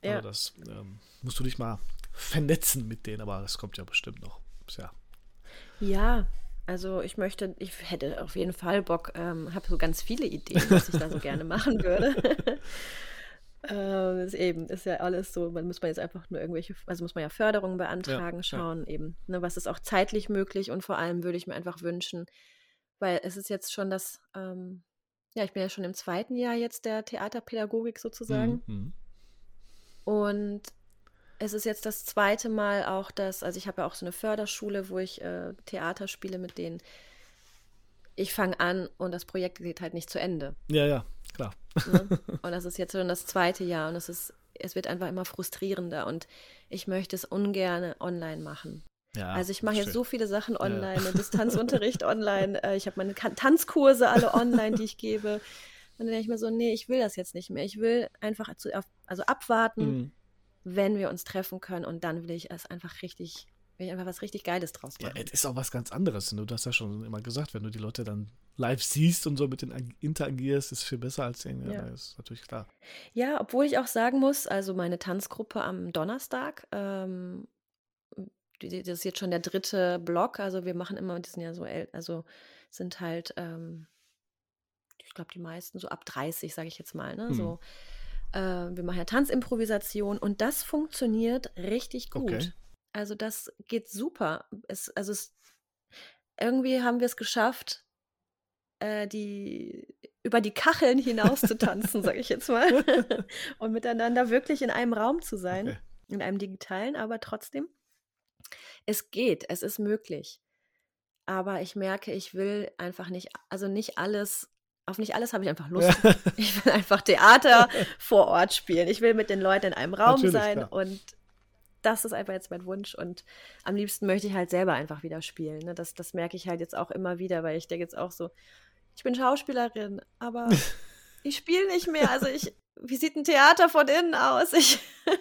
Ja. Aber das ähm, musst du dich mal vernetzen mit denen, aber das kommt ja bestimmt noch. Ja. Ja, also ich möchte, ich hätte auf jeden Fall Bock, ähm, habe so ganz viele Ideen, was ich da so gerne machen würde. ähm, ist eben, ist ja alles so, man muss man jetzt einfach nur irgendwelche, also muss man ja Förderungen beantragen, ja, schauen ja. eben, ne, was ist auch zeitlich möglich und vor allem würde ich mir einfach wünschen, weil es ist jetzt schon das, ähm, ja, ich bin ja schon im zweiten Jahr jetzt der Theaterpädagogik sozusagen. Mhm. mhm. Und es ist jetzt das zweite Mal auch das, also ich habe ja auch so eine Förderschule, wo ich äh, Theater spiele, mit denen ich fange an und das Projekt geht halt nicht zu Ende. Ja, ja, klar. Ne? Und das ist jetzt schon das zweite Jahr und es ist, es wird einfach immer frustrierender und ich möchte es ungern online machen. Ja, also ich mache jetzt so viele Sachen online, ja. Distanzunterricht online, äh, ich habe meine Tanzkurse alle online, die ich gebe. Und dann denke ich mir so, nee, ich will das jetzt nicht mehr. Ich will einfach zu, also abwarten, mhm wenn wir uns treffen können und dann will ich es einfach richtig, will ich einfach was richtig Geiles draus machen. Ja, es ist auch was ganz anderes. Du hast ja schon immer gesagt, wenn du die Leute dann live siehst und so mit denen interagierst, ist viel besser als irgendwie. Ja. Das ist natürlich klar. Ja, obwohl ich auch sagen muss, also meine Tanzgruppe am Donnerstag, ähm, das ist jetzt schon der dritte Block, also wir machen immer, die sind ja so, also sind halt, ähm, ich glaube, die meisten so ab 30, sage ich jetzt mal, ne? Hm. So äh, wir machen ja Tanzimprovisation und das funktioniert richtig gut. Okay. Also das geht super. Es, also es, irgendwie haben wir es geschafft, äh, die über die Kacheln hinaus zu tanzen, sage ich jetzt mal, und miteinander wirklich in einem Raum zu sein, okay. in einem digitalen, aber trotzdem. Es geht, es ist möglich. Aber ich merke, ich will einfach nicht, also nicht alles auf nicht alles habe ich einfach Lust. ich will einfach Theater vor Ort spielen. Ich will mit den Leuten in einem Raum Natürlich, sein klar. und das ist einfach jetzt mein Wunsch und am liebsten möchte ich halt selber einfach wieder spielen. Ne? Das, das merke ich halt jetzt auch immer wieder, weil ich denke jetzt auch so, ich bin Schauspielerin, aber ich spiele nicht mehr. Also ich, wie sieht ein Theater von innen aus? Ich,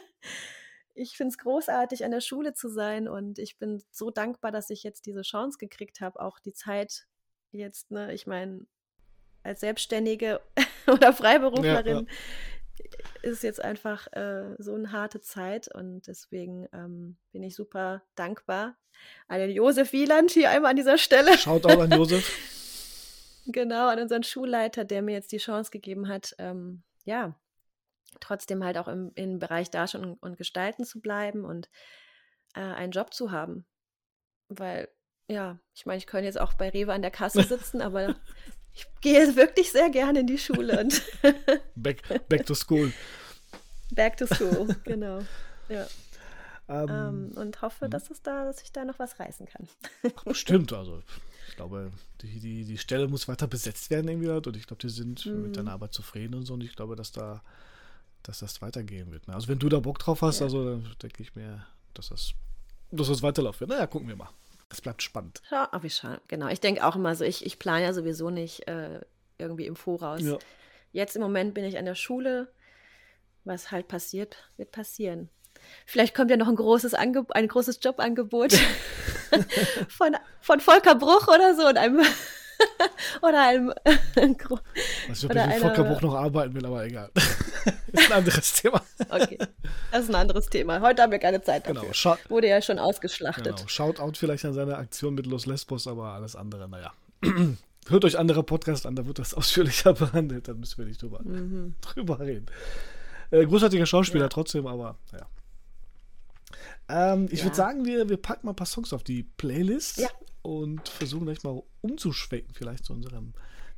ich finde es großartig, an der Schule zu sein und ich bin so dankbar, dass ich jetzt diese Chance gekriegt habe, auch die Zeit jetzt, ne, ich meine, als Selbstständige oder Freiberuflerin ja, ja. ist jetzt einfach äh, so eine harte Zeit und deswegen ähm, bin ich super dankbar an den Josef Wieland hier einmal an dieser Stelle. Schaut auch an Josef. genau, an unseren Schulleiter, der mir jetzt die Chance gegeben hat, ähm, ja, trotzdem halt auch im, im Bereich Darstellung und, und Gestalten zu bleiben und äh, einen Job zu haben. Weil, ja, ich meine, ich könnte jetzt auch bei Rewe an der Kasse sitzen, aber ich gehe wirklich sehr gerne in die Schule und back, back to school. Back to school, genau. Ja. Um, ähm, ähm, und hoffe, mhm. dass es da, dass ich da noch was reißen kann. Stimmt, also ich glaube, die, die, die Stelle muss weiter besetzt werden irgendwie halt und ich glaube, die sind mhm. mit deiner Arbeit zufrieden und so und ich glaube, dass da, dass das weitergehen wird. Ne? Also wenn du da Bock drauf hast, ja. also denke ich mir, dass das, dass das weiterläuft. Naja, gucken wir mal. Das bleibt spannend. Ja, aber ich schaue. Genau. Ich denke auch immer so, ich, ich plane ja sowieso nicht äh, irgendwie im Voraus. Ja. Jetzt im Moment bin ich an der Schule. Was halt passiert, wird passieren. Vielleicht kommt ja noch ein großes, Angeb ein großes Jobangebot von, von Volker Bruch oder so und einem oder einem. Was ich mit Volker Bruch noch arbeiten will, aber egal. ist ein anderes Thema. okay, das ist ein anderes Thema. Heute haben wir keine Zeit dafür. Genau. Scha Wurde ja schon ausgeschlachtet. Genau. Shoutout vielleicht an seine Aktion mit Los Lesbos, aber alles andere, naja. Hört euch andere Podcasts an, da wird das ausführlicher behandelt, dann müssen wir nicht drüber, mhm. drüber reden. Äh, großartiger Schauspieler ja. trotzdem, aber ja. Ähm, ich ja. würde sagen, wir, wir packen mal ein paar Songs auf die Playlist ja. und versuchen gleich mal umzuschwenken, vielleicht zu unserem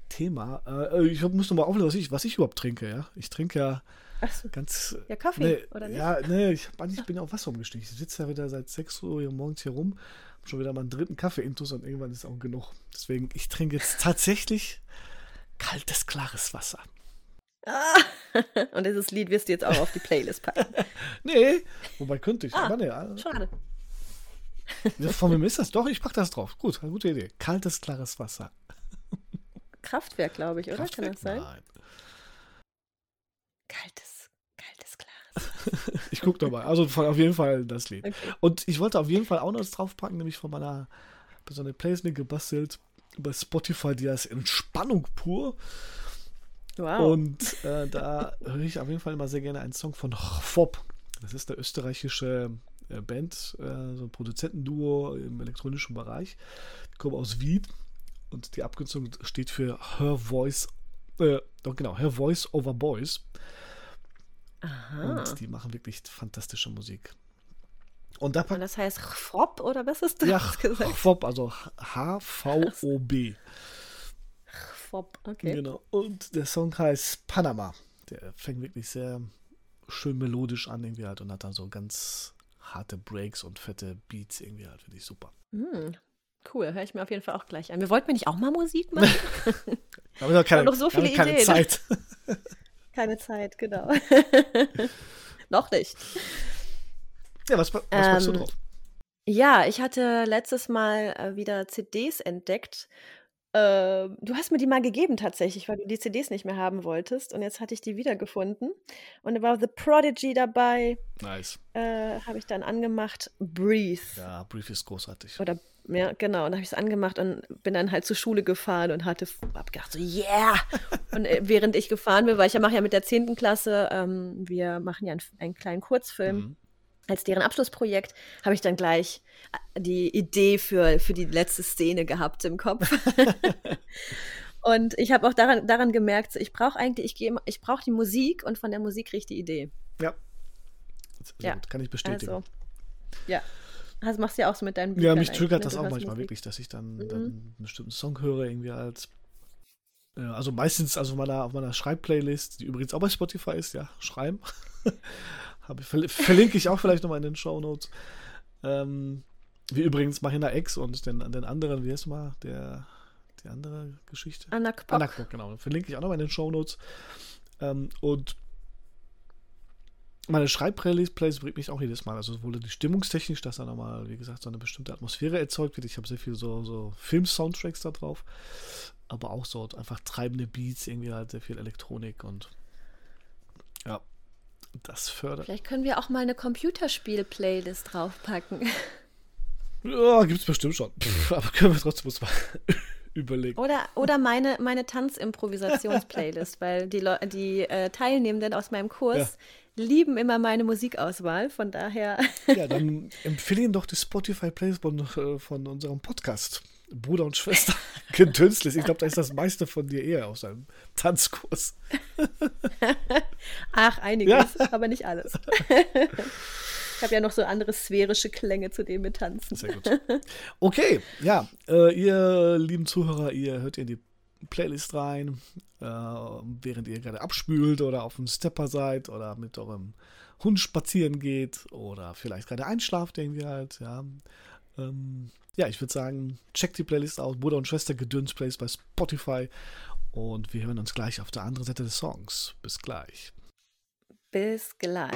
Thema. Äh, ich muss noch mal auflösen, was ich, was ich überhaupt trinke, ja. Ich trinke ja so. ganz. Ja, Kaffee, nee, oder nicht? Ja, nee, ich, ich bin ja auf Wasser umgestiegen. Ich sitze ja wieder seit 6 Uhr morgens hier rum, habe schon wieder meinen dritten Kaffee-Intus und irgendwann ist auch genug. Deswegen, ich trinke jetzt tatsächlich kaltes, klares Wasser. Ah, und dieses Lied wirst du jetzt auch auf die Playlist packen. nee, wobei könnte ich. Ah, aber nee, schade. Von wem ist das? Doch, ich pack das drauf. Gut, eine gute Idee. Kaltes, klares Wasser. Kraftwerk, glaube ich, oder? Kraftwerk? Kann das sein? Nein. Kaltes, kaltes, klares. ich gucke nochmal. Also auf jeden Fall das Lied. Okay. Und ich wollte auf jeden Fall auch noch was draufpacken, nämlich von meiner so eine Playlist gebastelt bei Spotify, die heißt Entspannung pur. Wow. Und äh, da höre ich auf jeden Fall immer sehr gerne einen Song von Fob. Das ist der österreichische äh, Band, äh, so ein Produzentenduo im elektronischen Bereich. Die kommen aus Wien und die Abkürzung steht für Her Voice, äh, doch genau, Her Voice Over Boys. Aha. Und die machen wirklich fantastische Musik. Und, da und das heißt Fob oder was ist das ja, gesagt? Fob, also H-V-O-B. Fob, okay. Genau. Und der Song heißt Panama. Der fängt wirklich sehr schön melodisch an irgendwie halt und hat dann so ganz harte Breaks und fette Beats irgendwie halt, finde ich super. Mm, cool, höre ich mir auf jeden Fall auch gleich an. Wir wollten mir nicht auch mal Musik machen? Aber noch keine, noch so viele keine Ideen. Zeit. keine Zeit, genau. noch nicht. Ja, was, was ähm, machst du drauf? Ja, ich hatte letztes Mal äh, wieder CDs entdeckt äh, du hast mir die mal gegeben tatsächlich, weil du die CDs nicht mehr haben wolltest. Und jetzt hatte ich die wiedergefunden. Und da war The Prodigy dabei. Nice. Äh, habe ich dann angemacht. Breathe. Ja, Breathe ist großartig. Oder, ja, genau. Und dann habe ich es angemacht und bin dann halt zur Schule gefahren und hatte, hab gedacht so, yeah! und äh, während ich gefahren bin, weil ich ja mache ja mit der 10. Klasse, ähm, wir machen ja einen, einen kleinen Kurzfilm. Mhm als deren Abschlussprojekt habe ich dann gleich äh, die Idee für, für die letzte Szene gehabt im Kopf. und ich habe auch daran, daran gemerkt, ich brauche eigentlich, ich, gehe, ich brauche die Musik und von der Musik kriege ich die Idee. Ja. ja. Kann ich bestätigen. Also, ja. Das machst du ja auch so mit deinen Büchern. Ja, mich triggert ne? das auch manchmal Musik. wirklich, dass ich dann, mhm. dann einen bestimmten Song höre, irgendwie als. Äh, also meistens also meiner, auf meiner Schreibplaylist, die übrigens auch bei Spotify ist, ja, schreiben. Ich, verlinke ich auch vielleicht nochmal in den Show Notes. Ähm, wie übrigens Mahina X und den, den anderen, wie heißt mal, der die andere Geschichte? Anakpok. Anakpok, genau. Verlinke ich auch noch mal in den Shownotes. Ähm, und meine Schreibplaylist bringt mich auch jedes Mal. Also sowohl die stimmungstechnisch, dass da nochmal, wie gesagt, so eine bestimmte Atmosphäre erzeugt wird. Ich habe sehr viel so, so Film-Soundtracks da drauf. Aber auch so einfach treibende Beats, irgendwie halt sehr viel Elektronik und ja, das fördert. Vielleicht können wir auch mal eine Computerspiel-Playlist draufpacken. Ja, gibt es bestimmt schon. Pff, aber können wir trotzdem mal überlegen. Oder, oder meine, meine Tanzimprovisations-Playlist, weil die, Le die äh, Teilnehmenden aus meinem Kurs ja. lieben immer meine Musikauswahl. Von daher. ja, dann empfehle Ihnen doch die Spotify-Playlist von, äh, von unserem Podcast. Bruder und Schwester gedünstet. Ich glaube, da ist das meiste von dir eher aus einem Tanzkurs. Ach, einiges, ja. aber nicht alles. Ich habe ja noch so andere sphärische Klänge, zu denen wir tanzen. Sehr gut. Okay, ja, äh, ihr lieben Zuhörer, ihr hört in die Playlist rein, äh, während ihr gerade abspült oder auf dem Stepper seid oder mit eurem Hund spazieren geht oder vielleicht gerade einschlaft irgendwie halt, ja. Ähm, ja, ich würde sagen, checkt die Playlist aus. Bruder und Schwester Gedöns Plays bei Spotify. Und wir hören uns gleich auf der anderen Seite des Songs. Bis gleich. Bis gleich.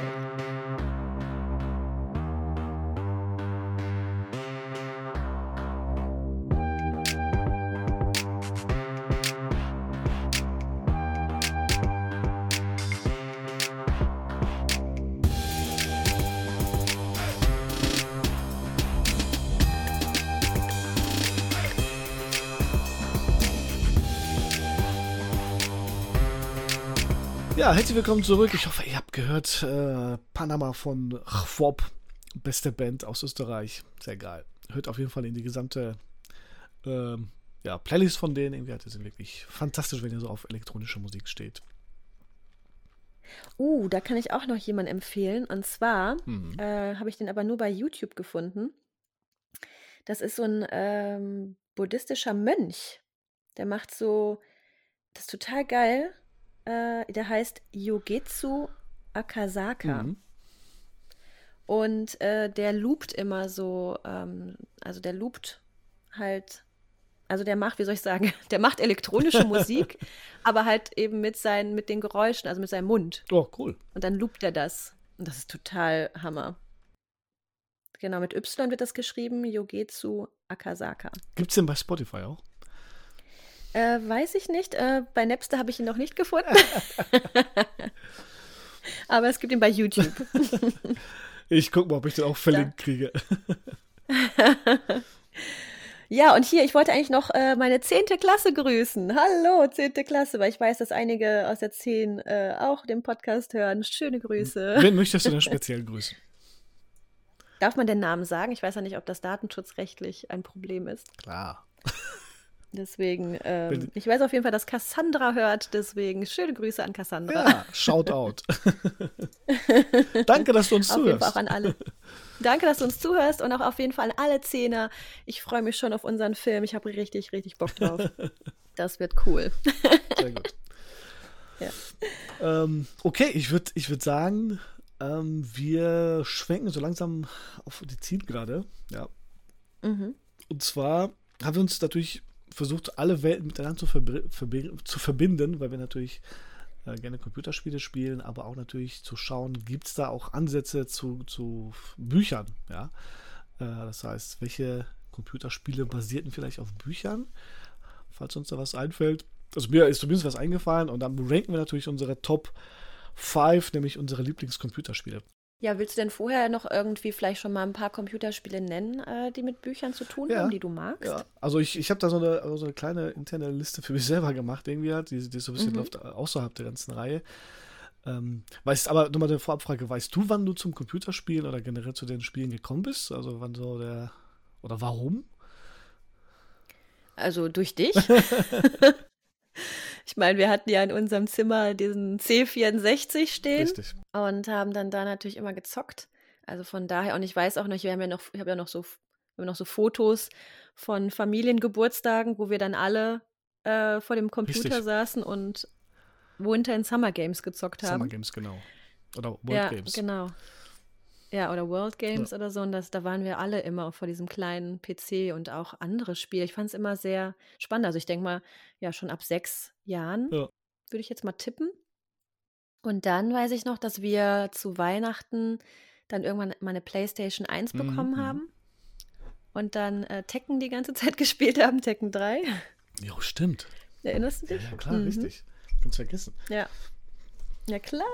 Ja, herzlich willkommen zurück. Ich hoffe, ihr habt gehört, äh, Panama von Chwop, beste Band aus Österreich. Sehr geil. Hört auf jeden Fall in die gesamte äh, ja, Playlist von denen. Irgendwie, die sind wirklich fantastisch, wenn ihr so auf elektronische Musik steht. Uh, da kann ich auch noch jemanden empfehlen. Und zwar mhm. äh, habe ich den aber nur bei YouTube gefunden. Das ist so ein ähm, buddhistischer Mönch. Der macht so, das ist total geil äh, der heißt Yogetsu Akasaka. Mhm. Und äh, der loopt immer so, ähm, also der loopt halt, also der macht, wie soll ich sagen, der macht elektronische Musik, aber halt eben mit seinen, mit den Geräuschen, also mit seinem Mund. Oh, cool. Und dann loopt er das. Und das ist total Hammer. Genau, mit Y wird das geschrieben, Yogetsu Akasaka. Gibt es den bei Spotify auch? Äh, weiß ich nicht. Äh, bei Napster habe ich ihn noch nicht gefunden. Aber es gibt ihn bei YouTube. ich gucke mal, ob ich den auch verlinkt ja. kriege. ja, und hier, ich wollte eigentlich noch äh, meine zehnte Klasse grüßen. Hallo, zehnte Klasse, weil ich weiß, dass einige aus der zehn äh, auch den Podcast hören. Schöne Grüße. Wen möchtest du denn speziell grüßen? Darf man den Namen sagen? Ich weiß ja nicht, ob das datenschutzrechtlich ein Problem ist. Klar. Deswegen, ähm, ich weiß auf jeden Fall, dass Cassandra hört, deswegen schöne Grüße an Cassandra. Ja, shout out. Danke, dass du uns auf zuhörst. Jeden Fall auch an alle. Danke, dass du uns zuhörst und auch auf jeden Fall an alle Zehner. Ich freue mich schon auf unseren Film. Ich habe richtig, richtig Bock drauf. Das wird cool. Sehr gut. Ja. Ähm, okay, ich würde ich würd sagen, ähm, wir schwenken so langsam auf die Zielgerade. Ja. Mhm. Und zwar haben wir uns natürlich versucht, alle Welten miteinander zu, zu verbinden, weil wir natürlich äh, gerne Computerspiele spielen, aber auch natürlich zu schauen, gibt es da auch Ansätze zu, zu Büchern, ja. Äh, das heißt, welche Computerspiele basierten vielleicht auf Büchern, falls uns da was einfällt. Also mir ist zumindest was eingefallen und dann ranken wir natürlich unsere Top 5, nämlich unsere Lieblingscomputerspiele. Ja, willst du denn vorher noch irgendwie vielleicht schon mal ein paar Computerspiele nennen, äh, die mit Büchern zu tun ja, haben, die du magst? Ja, also ich, ich habe da so eine, so eine kleine interne Liste für mich selber gemacht, irgendwie halt, die, die so ein bisschen mhm. läuft äh, außerhalb der ganzen Reihe. Ähm, weißt aber nochmal eine Vorabfrage, weißt du, wann du zum Computerspielen oder generell zu den Spielen gekommen bist? Also wann so der oder warum? Also durch dich. Ich meine, wir hatten ja in unserem Zimmer diesen C64 stehen Richtig. und haben dann da natürlich immer gezockt. Also von daher, und ich weiß auch noch, wir haben ja noch, ich habe ja noch so, wir noch so Fotos von Familiengeburtstagen, wo wir dann alle äh, vor dem Computer Richtig. saßen und Winter in Summer Games gezockt haben. Summer Games, genau. Oder World ja, Games. Genau. Ja, oder World Games ja. oder so. Und das, da waren wir alle immer vor diesem kleinen PC und auch andere Spiele. Ich fand es immer sehr spannend. Also ich denke mal, ja, schon ab sechs Jahren ja. würde ich jetzt mal tippen. Und dann weiß ich noch, dass wir zu Weihnachten dann irgendwann mal eine PlayStation 1 mhm, bekommen mhm. haben. Und dann äh, Tekken die ganze Zeit gespielt haben, Tekken 3. Ja, stimmt. Erinnerst du dich? Ja, ja klar, mhm. richtig. Ganz vergessen. Ja. Ja, klar.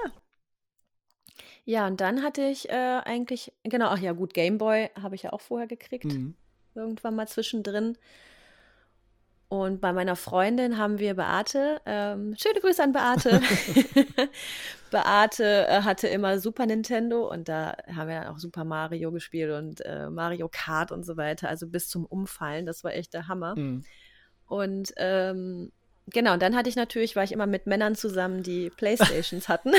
Ja, und dann hatte ich äh, eigentlich, genau, ach ja, gut, Gameboy habe ich ja auch vorher gekriegt. Mhm. Irgendwann mal zwischendrin. Und bei meiner Freundin haben wir Beate, ähm, schöne Grüße an Beate. Beate äh, hatte immer Super Nintendo und da haben wir dann auch Super Mario gespielt und äh, Mario Kart und so weiter, also bis zum Umfallen. Das war echt der Hammer. Mhm. Und ähm, Genau, und dann hatte ich natürlich, war ich immer mit Männern zusammen, die Playstations hatten.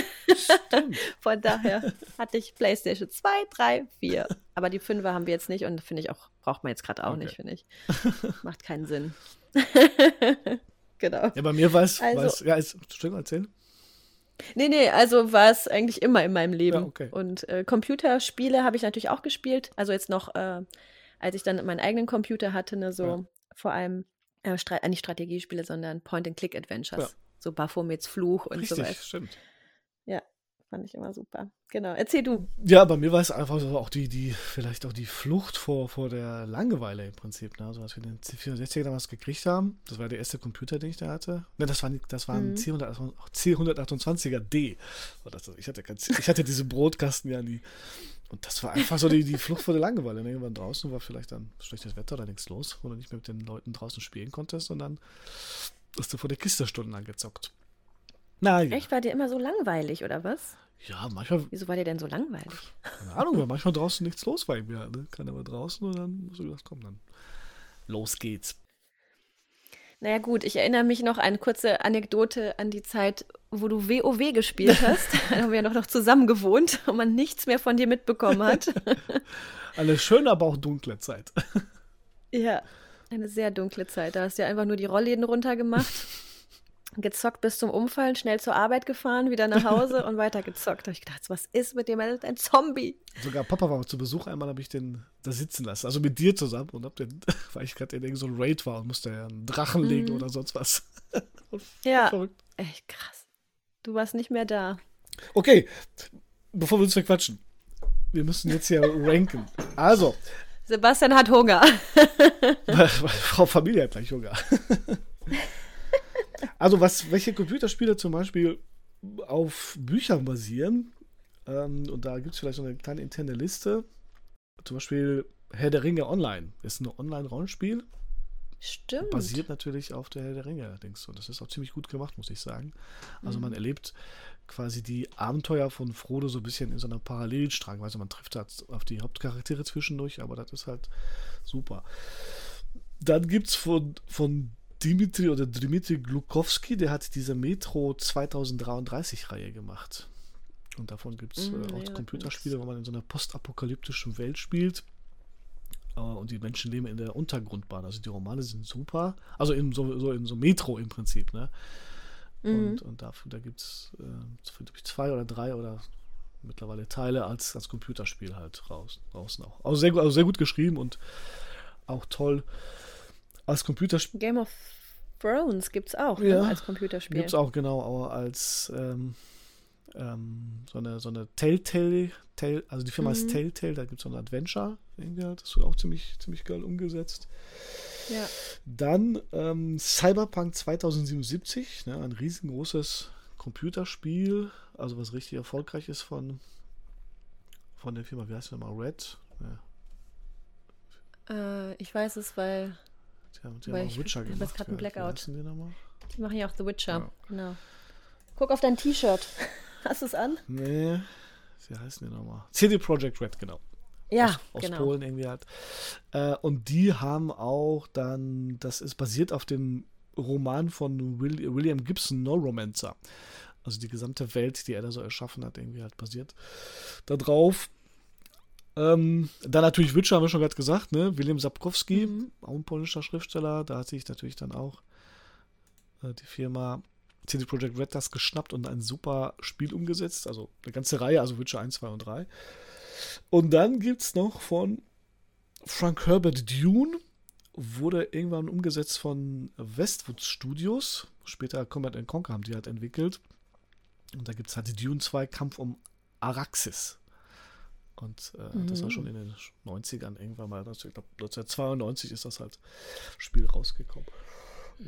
Von daher hatte ich Playstation 2, 3, 4. Aber die 5er haben wir jetzt nicht und finde ich auch, braucht man jetzt gerade auch okay. nicht, finde ich. Macht keinen Sinn. genau. Ja, bei mir war es, also, ja, ist, Entschuldigung, erzählen. Nee, nee, also war es eigentlich immer in meinem Leben. Ja, okay. Und äh, Computerspiele habe ich natürlich auch gespielt. Also jetzt noch, äh, als ich dann meinen eigenen Computer hatte, ne, so ja. vor allem äh, Stra äh, nicht Strategiespiele, sondern Point-and-Click-Adventures. Ja. So Baphomets Fluch und Richtig, so weiter. stimmt. Ja, fand ich immer super. Genau, erzähl du. Ja, bei mir war es einfach so auch die, die, vielleicht auch die Flucht vor, vor der Langeweile im Prinzip. Ne? Also als wir den C64 damals gekriegt haben, das war der erste Computer, den ich da hatte. Ne, das war, das war ein mhm. C128er D. Ich hatte, ich hatte diese Brotkasten ja nie. Und das war einfach so die, die Flucht vor der Langeweile. Ne? Irgendwann draußen war vielleicht dann schlechtes Wetter oder nichts los, wo du nicht mehr mit den Leuten draußen spielen konntest und dann hast du vor der Kiste stundenlang gezockt. Na, ja. Echt? War dir immer so langweilig, oder was? Ja, manchmal. Wieso war dir denn so langweilig? Keine Ahnung, weil manchmal draußen nichts los war. Ja, ne? Keiner war draußen und dann musst du gedacht, komm, dann los geht's. Naja, gut, ich erinnere mich noch an eine kurze Anekdote an die Zeit, wo du WoW gespielt hast. da haben wir ja noch, noch zusammen gewohnt und man nichts mehr von dir mitbekommen hat. eine schöne, aber auch dunkle Zeit. ja, eine sehr dunkle Zeit. Da hast du ja einfach nur die Rollläden runtergemacht gezockt bis zum Umfallen, schnell zur Arbeit gefahren, wieder nach Hause und weiter gezockt. Da habe ich gedacht, was ist mit dem? Er ist ein Zombie. Sogar Papa war zu Besuch, einmal habe ich den da sitzen lassen, also mit dir zusammen und hab den, weil ich gerade in so ein Raid war und musste ja einen Drachen mhm. legen oder sonst was. ja, verrückt. echt krass. Du warst nicht mehr da. Okay, bevor wir uns verquatschen, wir müssen jetzt hier ranken. Also. Sebastian hat Hunger. Frau Familie hat gleich Hunger. Also, was, welche Computerspiele zum Beispiel auf Büchern basieren, ähm, und da gibt es vielleicht so eine kleine interne Liste. Zum Beispiel Herr der Ringe Online ist ein Online-Rollenspiel. Stimmt. Basiert natürlich auf der Herr der Ringe, denkst du. Das ist auch ziemlich gut gemacht, muss ich sagen. Also, mhm. man erlebt quasi die Abenteuer von Frodo so ein bisschen in so einer Parallelstrang. Also, man trifft halt auf die Hauptcharaktere zwischendurch, aber das ist halt super. Dann gibt es von, von Dimitri oder Dimitri Glukowski, der hat diese Metro 2033-Reihe gemacht. Und davon gibt es mm, äh, auch ja, Computerspiele, wo man in so einer postapokalyptischen Welt spielt. Uh, und die Menschen leben in der Untergrundbahn. Also die Romane sind super. Also in so, so in so Metro im Prinzip, ne? Mhm. Und, und dafür, da gibt es äh, zwei oder drei oder mittlerweile Teile als, als Computerspiel halt raus, draußen auch. Also sehr, also sehr gut geschrieben und auch toll als Computerspiel. Game of Thrones gibt es auch ne, ja, ne, als Computerspiel. Gibt es auch, genau, aber als ähm, ähm, so eine, so eine Telltale, Tell, also die Firma mhm. ist Telltale, da gibt es so ein Adventure, irgendwie halt, das wird auch ziemlich, ziemlich geil umgesetzt. Ja. Dann ähm, Cyberpunk 2077, ne, ein riesengroßes Computerspiel, also was richtig erfolgreich ist von, von der Firma, wie heißt die nochmal, Red? Ja. Äh, ich weiß es, weil die haben, die haben auch Witcher gemacht. Ich gerade ein Blackout. Die, die, machen ja auch The Witcher. Ja. Genau. Guck auf dein T-Shirt. Hast du es an? Nee. Wie heißen die nochmal? CD Projekt Red, genau. Ja, aus, aus genau. Polen irgendwie halt. Äh, und die haben auch dann, das ist basiert auf dem Roman von Will, William Gibson, No Romancer. Also die gesamte Welt, die er da so erschaffen hat, irgendwie halt basiert darauf. Ähm, dann natürlich Witcher, haben wir schon gerade gesagt, ne? William Sapkowski, mhm. auch ein polnischer Schriftsteller. Da hat sich natürlich dann auch äh, die Firma CD Projekt Red das geschnappt und ein super Spiel umgesetzt. Also eine ganze Reihe, also Witcher 1, 2 und 3. Und dann gibt es noch von Frank Herbert Dune. Wurde irgendwann umgesetzt von Westwood Studios. Später Command Conquer haben die halt entwickelt. Und da gibt es halt Dune 2 Kampf um Araxis. Und äh, mhm. das war schon in den 90ern irgendwann mal. Also ich glaube, 1992 ist das halt Spiel rausgekommen.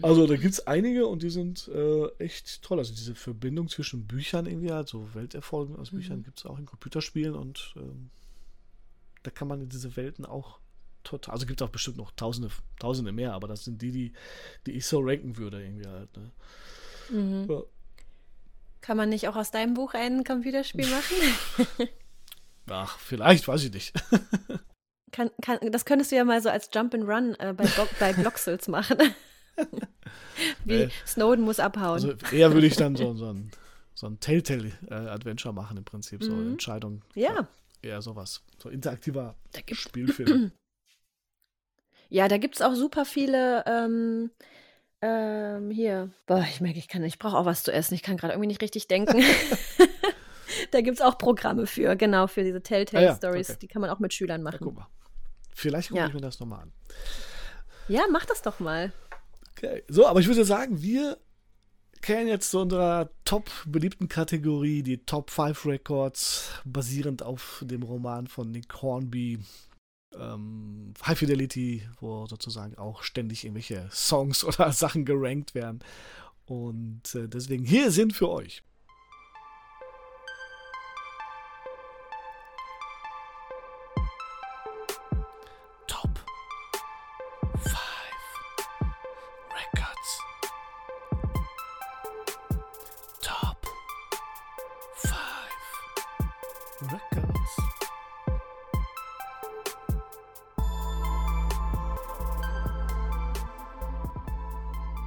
Also da gibt es einige und die sind äh, echt toll. Also diese Verbindung zwischen Büchern irgendwie, also Welterfolgen aus mhm. Büchern gibt es auch in Computerspielen und ähm, da kann man in diese Welten auch total, also gibt es auch bestimmt noch tausende, tausende mehr, aber das sind die, die, die ich so ranken würde irgendwie halt. Ne? Mhm. Ja. Kann man nicht auch aus deinem Buch ein Computerspiel machen? Ach, vielleicht, weiß ich nicht. kann, kann, das könntest du ja mal so als Jump and Run äh, bei, bei Bloxels machen. Wie äh, Snowden muss abhauen. Also eher würde ich dann so, so ein, so ein Telltale-Adventure machen im Prinzip, so mhm. Entscheidung. Ja. Eher sowas. So interaktiver Spielfilm. Ja, da gibt es auch super viele ähm, ähm, hier. Boah, ich merke, ich kann, ich brauche auch was zu essen. Ich kann gerade irgendwie nicht richtig denken. da gibt es auch Programme für, genau, für diese Telltale-Stories. Ah, ja, okay. Die kann man auch mit Schülern machen. Ja, guck mal. Vielleicht gucke ja. ich mir das nochmal an. Ja, mach das doch mal. Okay. So, aber ich würde sagen, wir kennen jetzt zu unserer top beliebten Kategorie die Top 5 Records, basierend auf dem Roman von Nick Hornby. Ähm, High Fidelity, wo sozusagen auch ständig irgendwelche Songs oder Sachen gerankt werden. Und äh, deswegen hier sind für euch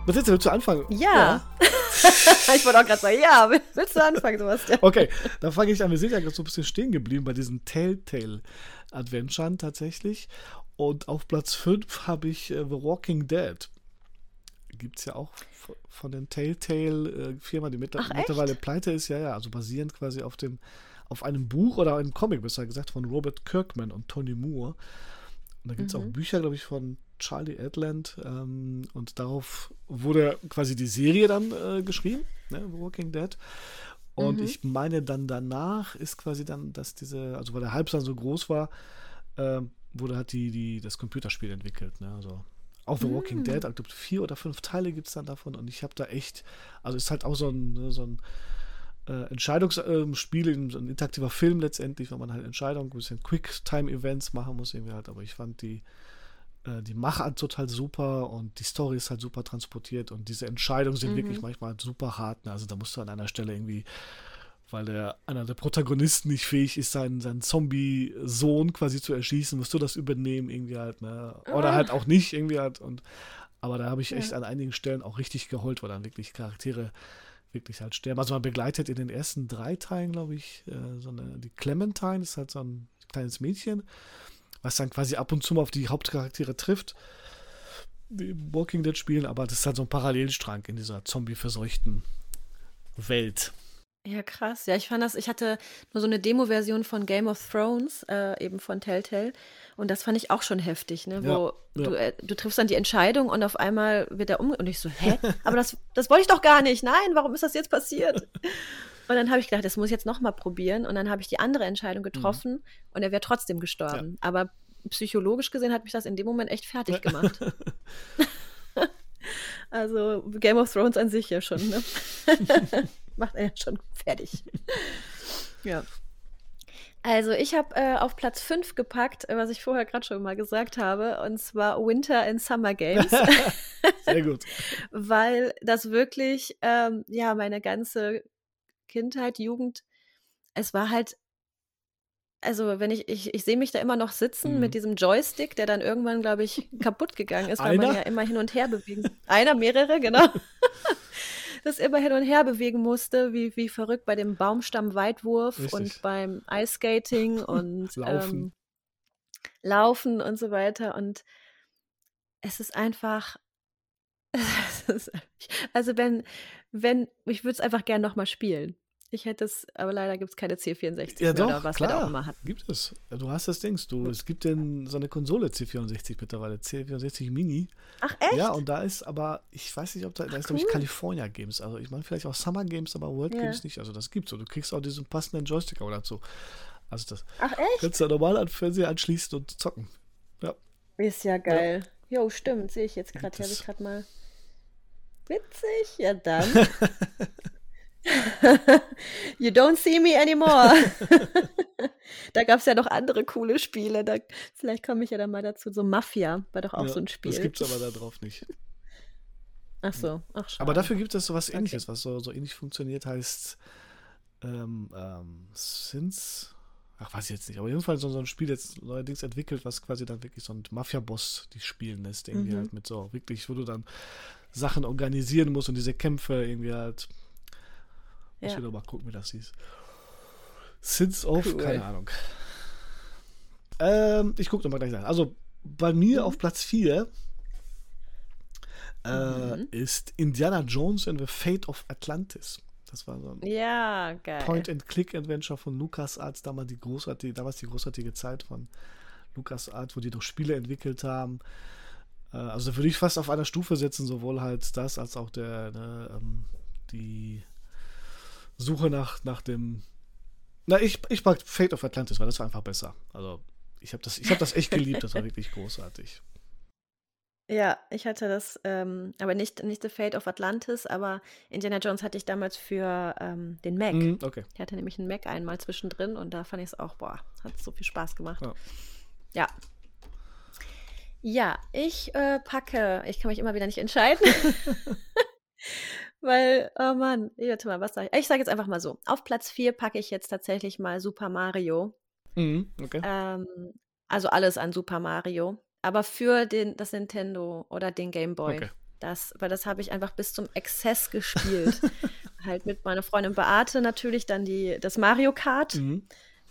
Was willst du, willst du anfangen? Ja. ja. ich wollte auch gerade sagen, ja, willst du anfangen, Sebastian? Okay, dann fange ich an. Wir sind ja gerade so ein bisschen stehen geblieben bei diesen Telltale-Adventuren tatsächlich. Und auf Platz 5 habe ich äh, The Walking Dead. Gibt es ja auch von den Telltale-Firma, äh, die mit, Ach, mittlerweile echt? pleite ist, ja, ja, also basierend quasi auf dem, auf einem Buch oder einem Comic, besser gesagt, von Robert Kirkman und Tony Moore. Und da gibt es mhm. auch Bücher, glaube ich, von Charlie Adland. Ähm, und darauf wurde quasi die Serie dann äh, geschrieben, ne, Walking Dead. Und mhm. ich meine dann danach ist quasi dann, dass diese, also weil der Hype dann so groß war, äh, wurde halt die, die, das Computerspiel entwickelt. Ne? Also auch The Walking mhm. Dead, ich glaube vier oder fünf Teile gibt es dann davon und ich habe da echt, also ist halt auch so ein, ne, so ein äh, Entscheidungsspiel, ähm, so ein interaktiver Film letztendlich, weil man halt Entscheidungen, ein bisschen Quick-Time-Events machen muss irgendwie halt, aber ich fand die äh, die Machart total super und die Story ist halt super transportiert und diese Entscheidungen sind mhm. wirklich manchmal super hart. Ne? Also da musst du an einer Stelle irgendwie, weil der, einer der Protagonisten nicht fähig ist, seinen, seinen Zombie-Sohn quasi zu erschießen, musst du das übernehmen irgendwie halt, ne? Oder ah. halt auch nicht irgendwie halt und aber da habe ich echt ja. an einigen Stellen auch richtig geheult, weil dann wirklich Charaktere wirklich halt sterben. Also man begleitet in den ersten drei Teilen, glaube ich, äh, so eine, die Clementine ist halt so ein kleines Mädchen was dann quasi ab und zu mal auf die Hauptcharaktere trifft, die Walking Dead spielen, aber das ist halt so ein Parallelstrang in dieser zombie-verseuchten Welt. Ja, krass. Ja, ich fand das, ich hatte nur so eine Demo-Version von Game of Thrones, äh, eben von Telltale. Und das fand ich auch schon heftig, ne? Wo ja, ja. Du, äh, du triffst dann die Entscheidung und auf einmal wird er um. Und ich so, hä? Aber das, das wollte ich doch gar nicht. Nein, warum ist das jetzt passiert? Und dann habe ich gedacht, das muss ich jetzt nochmal probieren. Und dann habe ich die andere Entscheidung mhm. getroffen mhm. und er wäre trotzdem gestorben. Ja. Aber psychologisch gesehen hat mich das in dem Moment echt fertig gemacht. also Game of Thrones an sich ja schon, ne? Macht er ja schon fertig. ja. Also ich habe äh, auf Platz 5 gepackt, äh, was ich vorher gerade schon mal gesagt habe, und zwar Winter and Summer Games. Sehr gut. Weil das wirklich, ähm, ja, meine ganze Kindheit, Jugend, es war halt, also wenn ich, ich, ich sehe mich da immer noch sitzen mhm. mit diesem Joystick, der dann irgendwann, glaube ich, kaputt gegangen ist, weil Einer? man ja immer hin und her bewegen. Einer, mehrere, genau. Das immer hin und her bewegen musste, wie, wie verrückt bei dem Baumstammweitwurf Richtig. und beim Eiskating und Laufen. Ähm, Laufen und so weiter. Und es ist einfach, also wenn, wenn, ich würde es einfach gerne nochmal spielen. Ich hätte es, aber leider gibt es keine C64 ja, doch, oder was klar, wir da auch immer hatten. Gibt es. Du hast das Ding. Du, es gibt denn so eine Konsole C64 mittlerweile, C64 Mini. Ach echt? Ja, und da ist aber, ich weiß nicht, ob da, da ist, glaube ich, cool. California Games. Also ich meine vielleicht auch Summer Games, aber World Ja. Games nicht. Also das gibt's. Und du kriegst auch diesen passenden Joystick auch dazu. Also das Ach echt? kannst du ja normal an Fernseher anschließen und zocken. Ja. Ist ja geil. Jo, stimmt, sehe ich jetzt gerade. Hier habe ich gerade mal. Witzig, ja dann. you don't see me anymore. da gab es ja noch andere coole Spiele. Da, vielleicht komme ich ja dann mal dazu. So Mafia war doch auch ja, so ein Spiel. Das gibt's aber da drauf nicht. Ach so, ach schade. Aber dafür gibt es so was Okay. ähnliches, was so, so ähnlich funktioniert, heißt ähm, ähm, Sins. Ach, weiß ich jetzt nicht. Aber jedenfalls so, so ein Spiel jetzt neuerdings entwickelt, was quasi dann wirklich so ein Mafia-Boss die spielen lässt. Irgendwie Mhm. halt mit so wirklich, wo du dann Sachen organisieren musst und diese Kämpfe irgendwie halt. Muss Ja. wieder mal gucken, wie das hieß. Sins of, Cool. keine Ahnung. Ähm, ich gucke nochmal gleich nach. Also bei mir Mhm. auf Platz 4 äh, Mhm. ist Indiana Jones and the Fate of Atlantis. Das war so ein Ja. Point-and-Click-Adventure von LucasArts, damals die großartige, damals die großartige Zeit von LucasArts, wo die doch Spiele entwickelt haben. Äh, also da würde ich fast auf einer Stufe setzen, sowohl halt das als auch der, ne, ähm, die Suche nach, nach dem. Na, ich, ich mag Fate of Atlantis, weil das war einfach besser. Also ich habe das, ich hab das echt geliebt, das war wirklich großartig. Ja, ich hatte das, ähm, aber nicht, nicht The Fate of Atlantis, aber Indiana Jones hatte ich damals für ähm, den Mac. Mhm, okay. Ich hatte nämlich einen Mac einmal zwischendrin und da fand ich es auch, boah, hat so viel Spaß gemacht. Ja. Ja. Ja, ich äh, packe, ich kann mich immer wieder nicht entscheiden. Weil, oh Mann, ich warte mal, was sage ich? Ich sage jetzt einfach mal so. Auf Platz 4 packe ich jetzt tatsächlich mal Super Mario. Mhm, okay. Ähm, also alles an Super Mario. Aber für den, das Nintendo oder den Game Boy. Okay. Das, weil das habe ich einfach bis zum Exzess gespielt. halt mit meiner Freundin Beate natürlich dann die, das Mario Kart Mhm.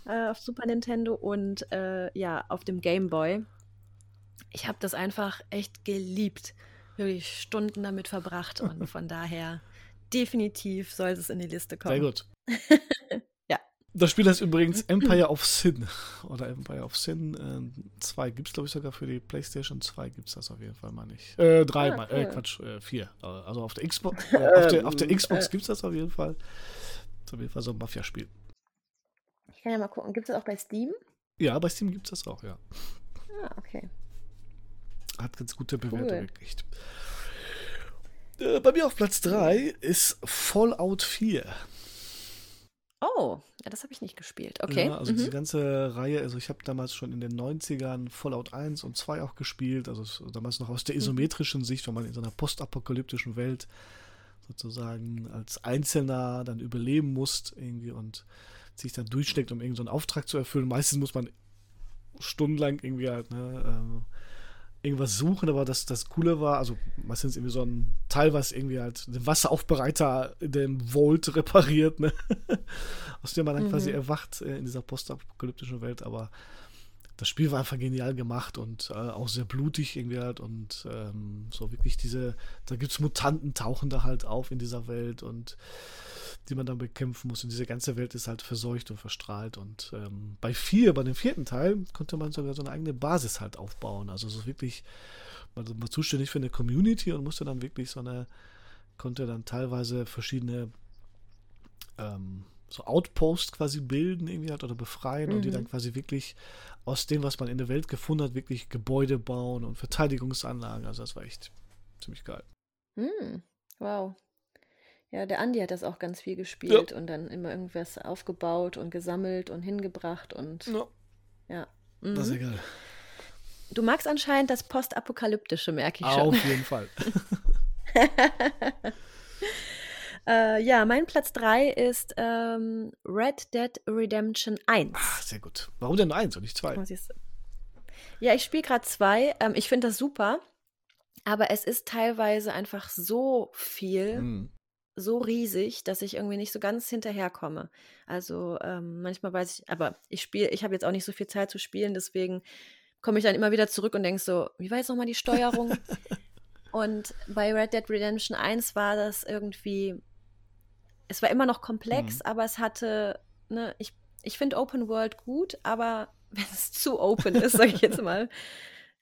äh, auf Super Nintendo und äh, ja, auf dem Game Boy. Ich habe das einfach echt geliebt. Wirklich Stunden damit verbracht und von daher definitiv soll es in die Liste kommen. Sehr gut. Ja. Das Spiel heißt übrigens Empire of Sin. Oder Empire of Sin 2. Gibt es, glaube ich, sogar für die PlayStation 2 gibt es das auf jeden Fall mal nicht. Äh, drei Ah, mal. Äh. Quatsch, äh, vier. Äh, Also auf der Xbox, äh, auf, der, auf der Ähm, Xbox äh. gibt es das auf jeden Fall. ist auf jeden Fall so ein Mafia-Spiel. Ich kann ja mal gucken. Gibt es das auch bei Steam? Ja, bei Steam gibt es das auch, ja. Ah, okay. Hat ganz gute Bewertung Cool. gekriegt. Äh, bei mir auf Platz 3 ist Fallout 4. Oh, ja, das habe ich nicht gespielt. Okay. Ja, also mhm. diese ganze Reihe, also ich habe damals schon in den 90ern Fallout 1 und 2 auch gespielt, also damals noch aus der Mhm. isometrischen Sicht, wenn man in so einer postapokalyptischen Welt sozusagen als Einzelner dann überleben muss irgendwie und sich dann durchsteckt, um irgendeinen Auftrag zu erfüllen. Meistens muss man stundenlang irgendwie halt ne, ähm, irgendwas suchen, aber das, das Coole war, also meistens irgendwie so ein Teil, was irgendwie halt den Wasseraufbereiter in dem Vault repariert, ne? aus dem man dann quasi Mhm. erwacht äh, in dieser postapokalyptischen Welt, aber das Spiel war einfach genial gemacht und äh, auch sehr blutig irgendwie halt und ähm, so wirklich diese, da gibt es Mutanten, tauchen da halt auf in dieser Welt und die man dann bekämpfen muss und diese ganze Welt ist halt verseucht und verstrahlt und ähm, bei vier, bei dem vierten Teil konnte man sogar so eine eigene Basis halt aufbauen, also so wirklich, man war zuständig für eine Community und musste dann wirklich so eine, konnte dann teilweise verschiedene ähm, so Outposts quasi bilden irgendwie halt oder befreien und die Mhm. dann quasi wirklich aus dem, was man in der Welt gefunden hat, wirklich Gebäude bauen und Verteidigungsanlagen. Also das war echt ziemlich geil. Hm, wow. Ja, der Andi hat das auch ganz viel gespielt und dann immer irgendwas aufgebaut und gesammelt und hingebracht und Ja, ja. das ist Mhm. egal. Du magst anscheinend das Postapokalyptische, merke ich schon. Auf jeden Fall. Äh, ja, mein Platz 3 ist ähm, Red Dead Redemption 1. Ah, sehr gut. Warum denn nur eins und nicht zwei? Muss ich's- Ja, ich spiele gerade zwei. Ähm, ich finde das super, aber es ist teilweise einfach so viel, Hm. so riesig, dass ich irgendwie nicht so ganz hinterherkomme. Also ähm, manchmal weiß ich, aber ich spiele, ich habe jetzt auch nicht so viel Zeit zu spielen, deswegen komme ich dann immer wieder zurück und denke so, wie war jetzt nochmal die Steuerung? und bei Red Dead Redemption 1 war das irgendwie es war immer noch komplex, mhm. aber es hatte, ne, ich, ich finde Open World gut, aber wenn es zu open ist, sage ich jetzt mal,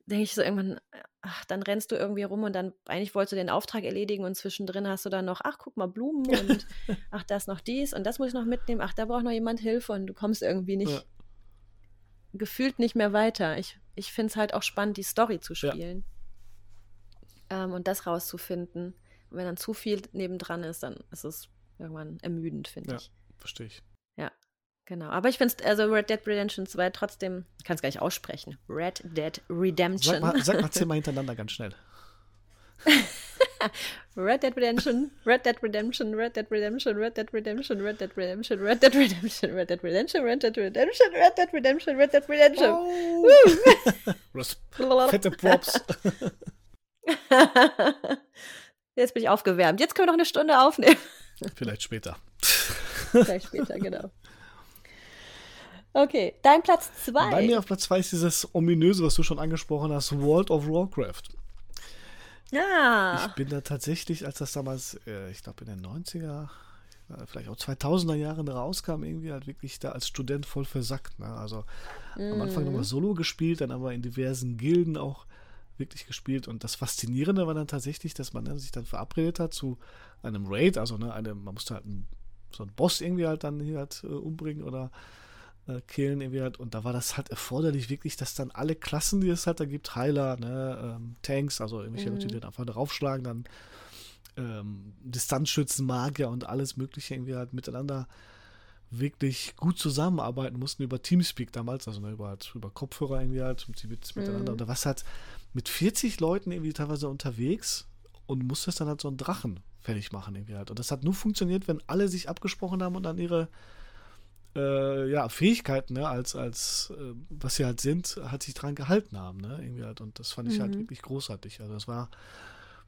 denke ich so irgendwann, ach, dann rennst du irgendwie rum und dann eigentlich wolltest du den Auftrag erledigen und zwischendrin hast du dann noch, ach, guck mal, Blumen und ach, da ist noch dies und das muss ich noch mitnehmen, ach, da braucht noch jemand Hilfe und du kommst irgendwie nicht, ja. gefühlt nicht mehr weiter. Ich, ich finde es halt auch spannend, die Story zu spielen ja. ähm, und das rauszufinden. Und wenn dann zu viel nebendran ist, dann ist es irgendwann ermüdend, finde ja, ich. Verstehe ich. Ja. Genau, aber ich finde es, also Red Dead Redemption 2 trotzdem, ich kann es gar nicht aussprechen. Red Dead Redemption. Sag mal, sag mal zehnmal hintereinander ganz schnell. Red Dead Redemption, Red Dead Redemption, Red Dead Redemption, Red Dead Redemption, Red Dead Redemption, Red Dead Redemption, Red Dead Redemption, Red Dead Redemption, Red Dead Redemption, Red Dead Redemption. Oh. Fette Props. Jetzt bin ich aufgewärmt. Jetzt können wir noch eine Stunde aufnehmen. Vielleicht später. Vielleicht später, genau. Okay, dein Platz 2. Bei mir auf Platz 2 ist dieses ominöse, was du schon angesprochen hast, World of Warcraft. Ja. Ich bin da tatsächlich, als das damals, äh, ich glaube in den 90er, vielleicht auch 2000er Jahren rauskam, irgendwie halt wirklich da als Student voll versackt. Ne? Also mm. am Anfang nochmal mhm. Solo gespielt, dann aber in diversen Gilden auch wirklich gespielt. Und das Faszinierende war dann tatsächlich, dass man ne, sich dann verabredet hat zu einem Raid, also ne, eine, man musste halt einen, so einen Boss irgendwie halt dann hier halt äh, umbringen oder äh, killen irgendwie halt. Und da war das halt erforderlich wirklich, dass dann alle Klassen, die es halt da gibt, Heiler, ne, ähm, Tanks, also irgendwelche mhm. Leute, die dann einfach draufschlagen, dann ähm, Distanzschützen, Magier und alles mögliche irgendwie halt miteinander wirklich gut zusammenarbeiten mussten über Teamspeak damals, also ne, über, halt, über Kopfhörer irgendwie halt mit, mit, miteinander. Mhm. Und da war halt mit 40 Leuten irgendwie teilweise unterwegs und musstest dann halt so einen Drachen fertig machen irgendwie halt. Und das hat nur funktioniert, wenn alle sich abgesprochen haben und an ihre äh, ja, Fähigkeiten, ne, als, als äh, was sie halt sind, hat sich dran gehalten haben, ne, irgendwie halt. Und das fand ich halt mhm. halt wirklich großartig. Also das war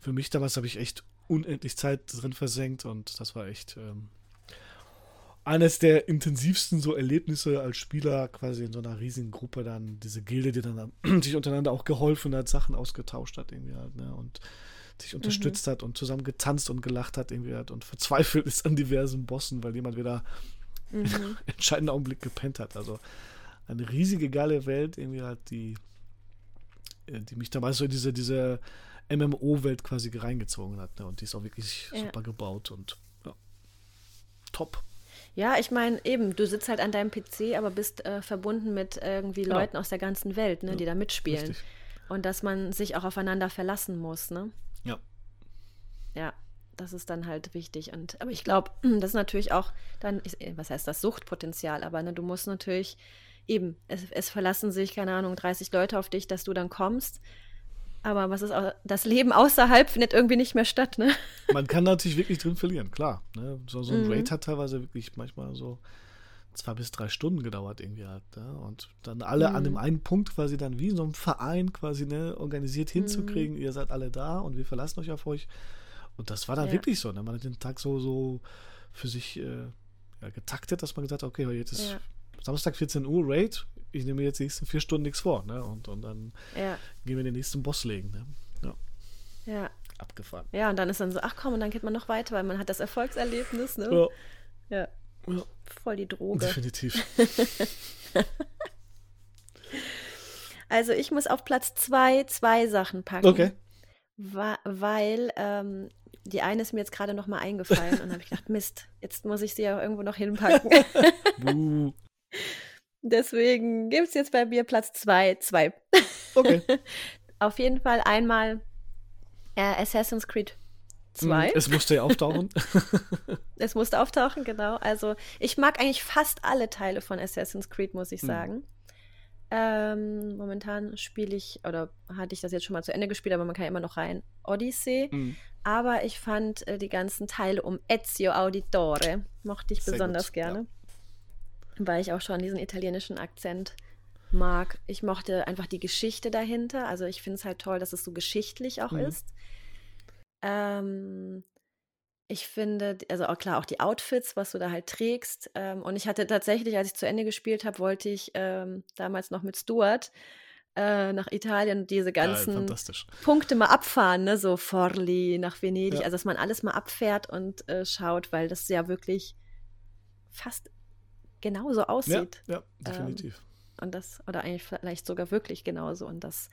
für mich damals habe ich echt unendlich Zeit drin versenkt und das war echt ähm, eines der intensivsten so Erlebnisse als Spieler, quasi in so einer riesigen Gruppe dann, diese Gilde, die dann sich untereinander auch geholfen hat, Sachen ausgetauscht hat, irgendwie halt, ne, und sich unterstützt mhm. hat und zusammen getanzt und gelacht hat, irgendwie halt, und verzweifelt ist an diversen Bossen, weil jemand wieder mhm. entscheidenden Augenblick gepennt hat. Also eine riesige geile Welt, irgendwie halt, die, äh, die mich damals so in diese, diese MMO-Welt quasi reingezogen hat. Ne? Und die ist auch wirklich ja. super gebaut und ja, top. Ja, ich meine, eben, du sitzt halt an deinem PC, aber bist äh, verbunden mit irgendwie genau. Leuten aus der ganzen Welt, ne, ja, die da mitspielen. Richtig. Und dass man sich auch aufeinander verlassen muss, ne? Ja. Ja, das ist dann halt wichtig. Und, aber ich glaube, das ist natürlich auch dann, was heißt das, Suchtpotenzial, aber ne, du musst natürlich eben, es, es, verlassen sich, keine Ahnung, 30 Leute auf dich, dass du dann kommst. Aber was ist auch, das Leben außerhalb findet irgendwie nicht mehr statt, ne? Man kann natürlich wirklich drin verlieren, klar. Ne? So, so ein mhm. Raid hat teilweise wirklich manchmal so zwei bis drei Stunden gedauert irgendwie halt. Ne? Und dann alle mhm. an dem einen Punkt quasi dann wie so ein Verein quasi ne, organisiert hinzukriegen, mhm. ihr seid alle da und wir verlassen euch auf euch. Und das war dann ja. wirklich so. Ne? Man hat den Tag so, so für sich äh, ja, getaktet, dass man gesagt hat, okay, jetzt ist ja. Samstag 14 Uhr, Raid, ich nehme jetzt die nächsten vier Stunden nichts vor. Ne? Und, und dann ja. gehen wir den nächsten Boss legen. Ne? Ja. ja. Abgefahren. Ja, und dann ist dann so, ach komm, und dann geht man noch weiter, weil man hat das Erfolgserlebnis. Ne? Ja. ja. Voll die Droge. Definitiv. also ich muss auf Platz zwei zwei Sachen packen. Okay. Weil ähm, die eine ist mir jetzt gerade noch mal eingefallen und habe ich gedacht, Mist, jetzt muss ich sie ja irgendwo noch hinpacken. Deswegen gibt es jetzt bei mir Platz 2, 2. Okay. Auf jeden Fall einmal äh, Assassin's Creed 2. Hm, es musste ja auftauchen. es musste auftauchen, genau. Also ich mag eigentlich fast alle Teile von Assassin's Creed, muss ich hm. sagen. Ähm, momentan spiele ich, oder hatte ich das jetzt schon mal zu Ende gespielt, aber man kann ja immer noch rein, Odyssey. Mhm. Aber ich fand äh, die ganzen Teile um Ezio Auditore, mochte ich Sehr besonders gut, gerne. Ja. Weil ich auch schon diesen italienischen Akzent mag. Ich mochte einfach die Geschichte dahinter. Also ich finde es halt toll, dass es so geschichtlich auch mhm. ist. Ähm, ich finde, also auch klar, auch die Outfits, was du da halt trägst. Ähm, und ich hatte tatsächlich, als ich zu Ende gespielt habe, wollte ich ähm, damals noch mit Stuart äh, nach Italien und diese ganzen ja, Punkte mal abfahren, ne? so Forli nach Venedig, ja. also dass man alles mal abfährt und äh, schaut, weil das ja wirklich fast genauso aussieht. Ja, ja definitiv. Ähm, und das, oder eigentlich vielleicht sogar wirklich genauso. Und das,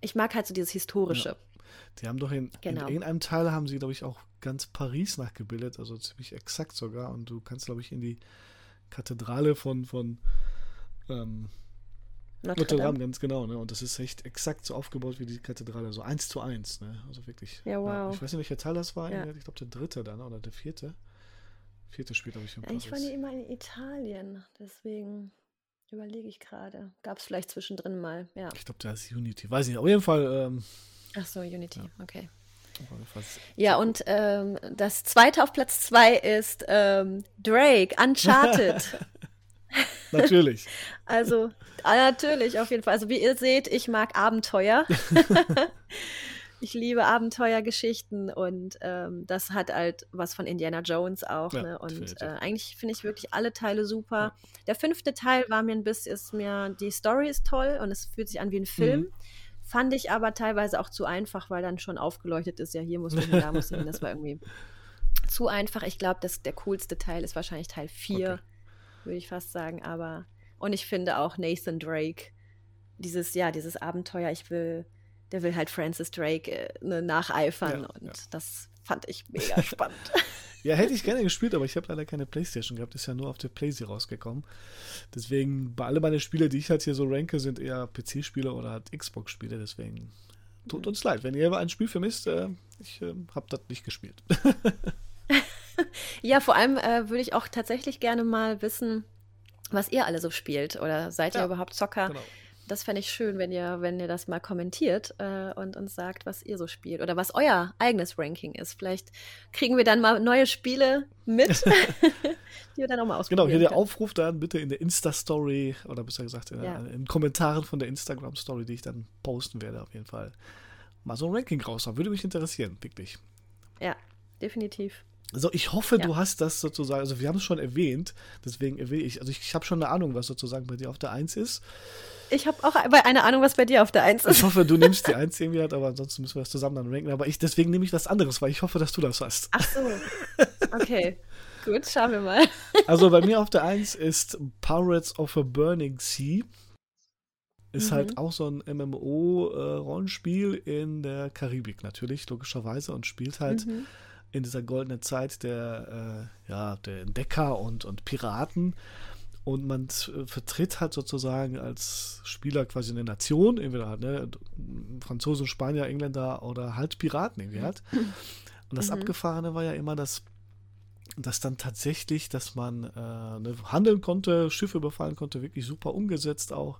ich mag halt so dieses Historische. Ja. Die haben doch in, genau. in irgendeinem Teil haben sie, glaube ich, auch ganz Paris nachgebildet, also ziemlich exakt sogar. Und du kannst, glaube ich, in die Kathedrale von, von ähm, Notre, Notre Dame, ganz genau, ne? Und das ist echt exakt so aufgebaut wie die Kathedrale, so eins zu eins, ne? Also wirklich. Ja, wow. Ja, ich weiß nicht, welcher Teil das war. Ja. Ich glaube, der dritte dann oder der vierte. Vierte Spiel, glaube ich, in Paris. Ich war nie immer in Italien, deswegen überlege ich gerade. Gab es vielleicht zwischendrin mal, ja. Ich glaube, da ist Unity. Weiß nicht, auf jeden Fall. Ähm, Ach so, Unity, ja. okay. Ja, und ähm, das zweite auf Platz zwei ist ähm, Drake, Uncharted. natürlich. also, ah, natürlich, auf jeden Fall. Also, wie ihr seht, ich mag Abenteuer. ich liebe Abenteuergeschichten und ähm, das hat halt was von Indiana Jones auch. Ja, ne? Und äh, eigentlich finde ich wirklich alle Teile super. Ja. Der fünfte Teil war mir ein bisschen, ist mir, die Story ist toll und es fühlt sich an wie ein Film. Mhm. Fand ich aber teilweise auch zu einfach, weil dann schon aufgeleuchtet ist, ja, hier muss man hin, da muss man hin. Das war irgendwie zu einfach. Ich glaube, der coolste Teil ist wahrscheinlich Teil 4, okay. würde ich fast sagen. Aber, und ich finde auch Nathan Drake, dieses, ja, dieses Abenteuer, ich will, der will halt Francis Drake äh, ne, nacheifern ja, und ja. das fand ich mega spannend. Ja, hätte ich gerne gespielt, aber ich habe leider keine Playstation gehabt. Ist ja nur auf der Playsee rausgekommen. Deswegen, bei alle meine Spiele, die ich halt hier so ranke, sind eher PC-Spiele oder halt Xbox-Spiele. Deswegen tut uns leid. Wenn ihr ein Spiel vermisst, äh, ich äh, habe das nicht gespielt. ja, vor allem äh, würde ich auch tatsächlich gerne mal wissen, was ihr alle so spielt. Oder seid ihr ja, überhaupt Zocker? Genau das fände ich schön, wenn ihr, wenn ihr das mal kommentiert äh, und uns sagt, was ihr so spielt oder was euer eigenes Ranking ist. Vielleicht kriegen wir dann mal neue Spiele mit, die wir dann auch mal ausprobieren. Genau, hier der Aufruf dann bitte in der Insta-Story oder besser gesagt in, ja. in, Kommentaren von der Instagram-Story, die ich dann posten werde, auf jeden Fall mal so ein Ranking raushauen. Würde mich interessieren, wirklich. Ja, definitiv. Also ich hoffe, ja. du hast das sozusagen, also wir haben es schon erwähnt, deswegen erwähne ich, also ich, ich habe schon eine Ahnung, was sozusagen bei dir auf der Eins ist. Ich habe auch eine Ahnung, was bei dir auf der Eins ist. Ich hoffe, du nimmst die Eins irgendwie halt, aber ansonsten müssen wir das zusammen dann ranken. Aber ich, deswegen nehme ich was anderes, weil ich hoffe, dass du das hast. Ach so. Okay. Gut, schauen wir mal. Also bei mir auf der Eins ist Pirates of a Burning Sea. Ist halt mhm. halt auch so ein MMO-Rollenspiel äh, in der Karibik natürlich, logischerweise, und spielt halt mhm in dieser goldenen Zeit der, äh, ja, der Entdecker und, und Piraten. Und man äh, vertritt halt sozusagen als Spieler quasi eine Nation, entweder halt, ne, Franzosen, Spanier, Engländer oder halt Piraten irgendwie halt. Und das mhm. Abgefahrene war ja immer, dass, dass dann tatsächlich, dass man äh, ne, handeln konnte, Schiffe überfallen konnte, wirklich super umgesetzt auch.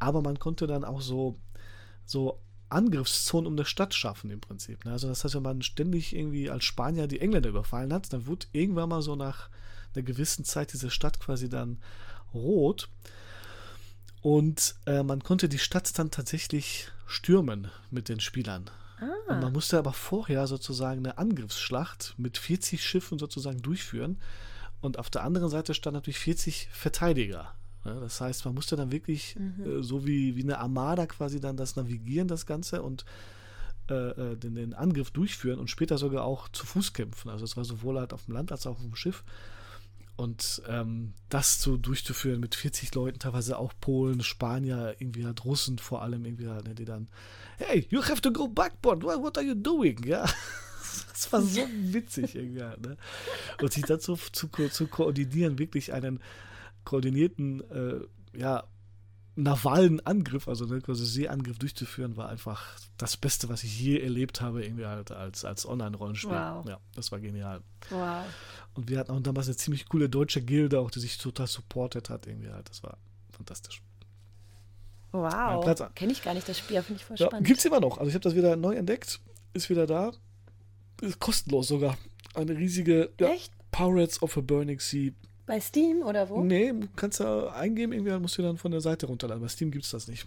Aber man konnte dann auch so, so Angriffszonen um eine Stadt schaffen im Prinzip. Ne? Also das heißt, wenn man ständig irgendwie als Spanier die Engländer überfallen hat, dann wurde irgendwann mal so nach einer gewissen Zeit diese Stadt quasi dann rot. Und äh, man konnte die Stadt dann tatsächlich stürmen mit den Spielern. Ah. Und man musste aber vorher sozusagen eine Angriffsschlacht mit 40 Schiffen sozusagen durchführen. Und auf der anderen Seite standen natürlich 40 Verteidiger. Das heißt, man musste dann wirklich mhm. äh, so wie, wie eine Armada quasi dann das navigieren, das Ganze und äh, äh, den, den, Angriff durchführen und später sogar auch zu Fuß kämpfen. Also es war sowohl halt auf dem Land als auch auf dem Schiff. Und ähm, das so durchzuführen mit 40 Leuten, teilweise auch Polen, Spanier, irgendwie halt Russen vor allem, irgendwie halt, ne, die dann, hey, you have to go backboard, what, what are you doing? Ja. Das war so witzig irgendwie halt, ne? Und sich dazu zu, zu koordinieren, wirklich einen koordinierten, äh, ja, navalen Angriff, also ne, quasi Seeangriff durchzuführen, war einfach das Beste, was ich je erlebt habe, irgendwie halt als, als Online-Rollenspiel. Wow. Ja, das war genial. Wow. Und wir hatten auch damals eine ziemlich coole deutsche Gilde, auch die sich total supportet hat, irgendwie halt. Das war fantastisch. Wow. Kenne ich gar nicht das Spiel, finde ich voll ja, spannend. Gibt es immer noch. Also ich habe das wieder neu entdeckt, ist wieder da. Ist kostenlos sogar. Eine riesige ja? Pirates of a Burning Sea bei Steam oder wo? Nee, kannst du eingeben, irgendwie musst du dann von der Seite runterladen. Bei Steam gibt es das nicht.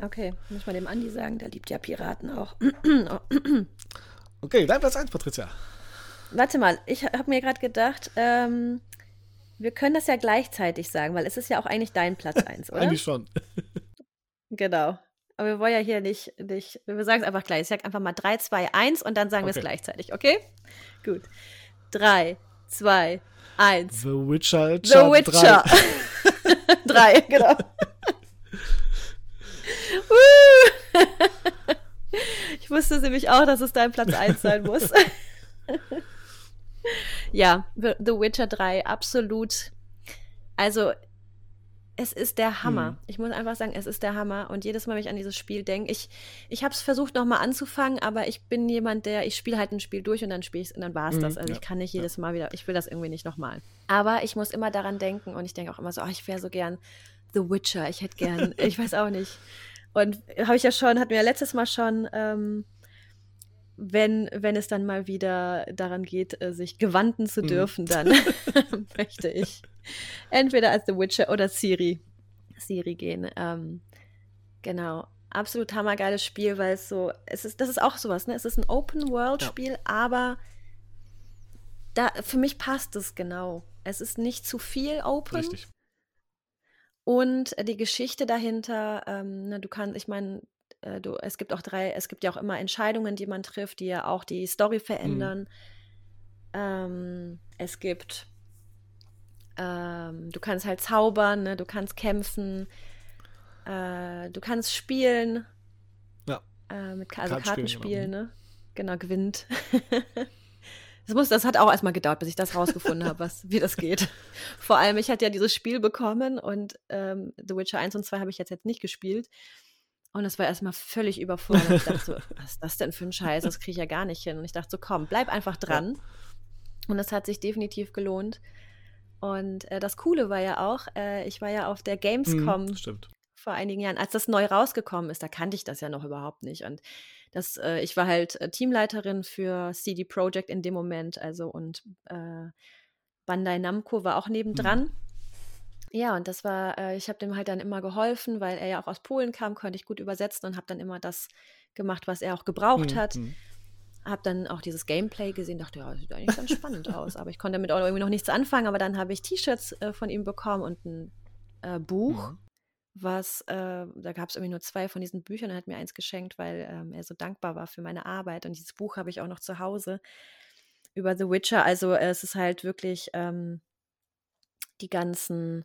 Okay, muss man dem Andi sagen, der liebt ja Piraten auch. okay, dein Platz 1, Patricia. Warte mal, ich habe mir gerade gedacht, ähm, wir können das ja gleichzeitig sagen, weil es ist ja auch eigentlich dein Platz 1, oder? eigentlich schon. Genau. Aber wir wollen ja hier nicht, nicht wir sagen es einfach gleich. Ich sage einfach mal 3, 2, 1 und dann sagen okay. wir es gleichzeitig, okay? Gut. 3, 2, 1. The Witcher. The Witcher. 3, genau. ich wusste nämlich auch, dass es dein Platz 1 sein muss. ja, The Witcher 3, absolut. Also, es ist der Hammer. Hm. Ich muss einfach sagen, es ist der Hammer. Und jedes Mal, wenn ich an dieses Spiel denke, ich, ich habe es versucht nochmal anzufangen, aber ich bin jemand, der, ich spiele halt ein Spiel durch und dann spiele ich es und dann war es hm, das. Also ja, ich kann nicht jedes Mal wieder, ich will das irgendwie nicht nochmal. Aber ich muss immer daran denken und ich denke auch immer so, oh, ich wäre so gern The Witcher. Ich hätte gern, ich weiß auch nicht. Und habe ich ja schon, hatten wir ja letztes Mal schon, ähm, wenn, wenn es dann mal wieder daran geht, äh, sich gewanden zu hm. dürfen, mhm. dann möchte ich entweder als The Witcher oder Siri, Siri gehen. Ähm, genau. Absolut hammergeiles Spiel, weil es so, es ist, das ist auch sowas, ne? Es ist ein Open-World-Spiel, ja. aber da, für mich passt es genau. Es ist nicht zu viel Open. Richtig. Und die Geschichte dahinter, ähm, ne, du kannst, ich meine, äh, du, es gibt auch drei, es gibt ja auch immer Entscheidungen, die man trifft, die ja auch die Story mhm. verändern. Mhm. Ähm, es gibt ähm, du kannst halt zaubern, ne? du kannst kämpfen, äh, du kannst spielen. Ja. Äh, mit, also Kartenspielen, genau. ne? Genau, gewinnt. das, muss, das hat auch erstmal gedauert, bis ich das rausgefunden habe, was, wie das geht. Vor allem, ich hatte ja dieses Spiel bekommen und ähm, The Witcher 1 und 2 habe ich jetzt, jetzt nicht gespielt. Und das war erstmal völlig überfordert. Ich dachte so, was ist das denn für ein Scheiß? Das kriege ich ja gar nicht hin. Und ich dachte so, komm, bleib einfach dran. Ja. Und es hat sich definitiv gelohnt. Und äh, das Coole war ja auch, äh, ich war ja auf der Gamescom mhm, vor einigen Jahren, als das neu rausgekommen ist, da kannte ich das ja noch überhaupt nicht. Und das, äh, ich war halt äh, Teamleiterin für CD Projekt in dem Moment, also und äh, Bandai Namco war auch nebendran. Mhm. Ja, und das war, äh, ich habe dem halt dann immer geholfen, weil er ja auch aus Polen kam, konnte ich gut übersetzen und habe dann immer das gemacht, was er auch gebraucht mhm. hat. Habe dann auch dieses Gameplay gesehen, dachte, ja, sieht eigentlich ganz spannend aus. Aber ich konnte damit auch irgendwie noch nichts anfangen. Aber dann habe ich T-Shirts äh, von ihm bekommen und ein äh, Buch, mhm. was, äh, da gab es irgendwie nur zwei von diesen Büchern. Er hat mir eins geschenkt, weil ähm, er so dankbar war für meine Arbeit. Und dieses Buch habe ich auch noch zu Hause über The Witcher. Also es ist halt wirklich ähm, die ganzen,